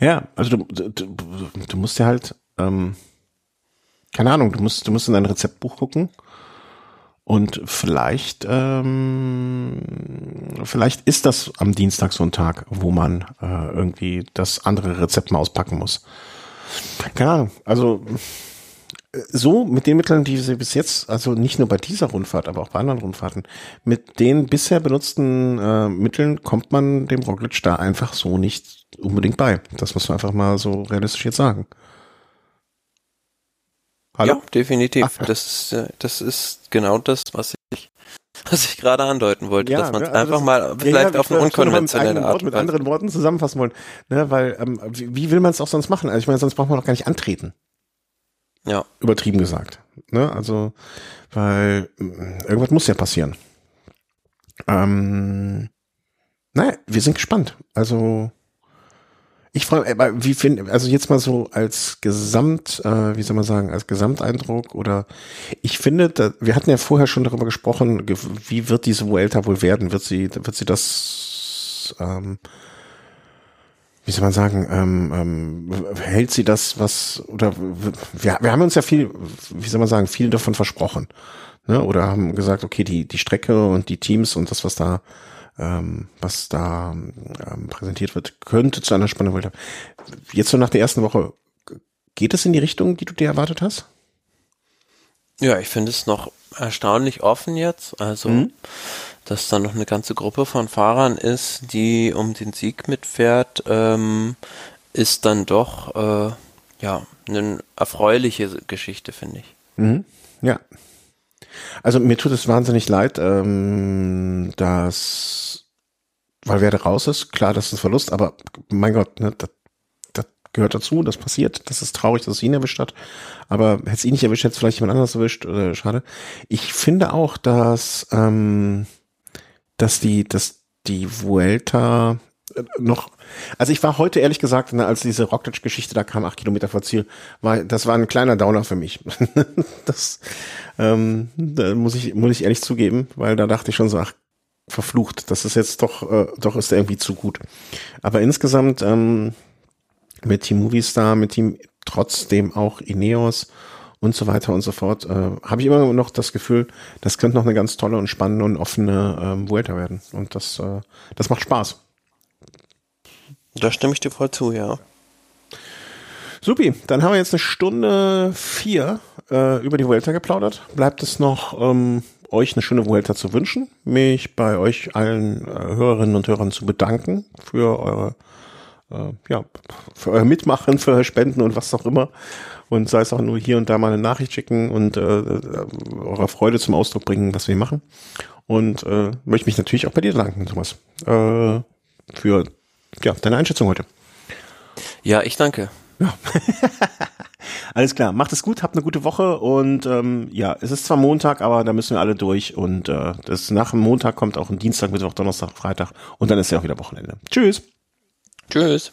Ja, also du, du, du musst ja halt, ähm, keine Ahnung, du musst, du musst in dein Rezeptbuch gucken und vielleicht, ähm, vielleicht ist das am Dienstag so ein Tag, wo man äh, irgendwie das andere Rezept mal auspacken muss. Keine Ahnung, also so mit den Mitteln, die sie bis jetzt, also nicht nur bei dieser Rundfahrt, aber auch bei anderen Rundfahrten, mit den bisher benutzten äh, Mitteln kommt man dem Roglic da einfach so nicht unbedingt bei. Das muss man einfach mal so realistisch jetzt sagen. Hallo? Ja, definitiv. Ach, das, ist, äh, das ist genau das, was ich, was ich gerade andeuten wollte, ja, dass man es ne, also einfach mal vielleicht ja, auf eine unkonventionelle Art mit anderen Worten zusammenfassen wollen. Ne, weil ähm, wie, wie will man es auch sonst machen? Also ich meine, sonst braucht man doch gar nicht antreten. Ja. Übertrieben gesagt. Ne? Also, weil irgendwas muss ja passieren. Ähm, naja, wir sind gespannt. Also, ich freue mich, wie finde, also jetzt mal so als Gesamt, äh, wie soll man sagen, als Gesamteindruck oder ich finde, da, wir hatten ja vorher schon darüber gesprochen, wie wird diese Vuelta wohl werden? Wird sie, wird sie das ähm, wie soll man sagen, ähm, ähm, hält sie das, was, oder wir, wir haben uns ja viel, wie soll man sagen, viel davon versprochen. Ne? Oder haben gesagt, okay, die, die Strecke und die Teams und das, was da, ähm, was da ähm, präsentiert wird, könnte zu einer spannenden Welt. Jetzt so nach der ersten Woche, geht es in die Richtung, die du dir erwartet hast? Ja, ich finde es noch erstaunlich offen jetzt. Also mhm dass da noch eine ganze Gruppe von Fahrern ist, die um den Sieg mitfährt, ähm, ist dann doch äh, ja eine erfreuliche Geschichte, finde ich. Mhm. Ja. Also mir tut es wahnsinnig leid, ähm, dass weil wer da raus ist, klar, das ist ein Verlust, aber mein Gott, ne, das, das gehört dazu, das passiert, das ist traurig, dass es ihn erwischt hat, aber hätte es ihn nicht erwischt, hätte es vielleicht jemand anderes erwischt, oder schade. Ich finde auch, dass ähm, dass die, dass die Vuelta äh, noch, also ich war heute ehrlich gesagt, ne, als diese Rockledge-Geschichte da kam, acht Kilometer vor Ziel, war, das war ein kleiner Downer für mich. das ähm, da muss ich, muss ich ehrlich zugeben, weil da dachte ich schon so, ach, verflucht, das ist jetzt doch, äh, doch ist irgendwie zu gut. Aber insgesamt ähm, mit Team Movistar, mit Team trotzdem auch Ineos und so weiter und so fort, äh, habe ich immer noch das Gefühl, das könnte noch eine ganz tolle und spannende und offene ähm, Vuelta werden. Und das, äh, das macht Spaß. Da stimme ich dir voll zu, ja. Supi, dann haben wir jetzt eine Stunde vier äh, über die Vuelta geplaudert. Bleibt es noch, ähm, euch eine schöne Vuelta zu wünschen, mich bei euch allen äh, Hörerinnen und Hörern zu bedanken für eure äh, ja, für euer Mitmachen, für euer Spenden und was auch immer und sei es auch nur hier und da mal eine Nachricht schicken und äh, äh, eurer Freude zum Ausdruck bringen, was wir machen. Und äh, möchte mich natürlich auch bei dir danken, Thomas, äh, für ja, deine Einschätzung heute. Ja, ich danke. Ja. Alles klar, macht es gut, habt eine gute Woche und ähm, ja, es ist zwar Montag, aber da müssen wir alle durch und äh, das nach dem Montag kommt auch ein Dienstag, Mittwoch, Donnerstag, Freitag und dann ist ja auch wieder Wochenende. Tschüss. Tschüss.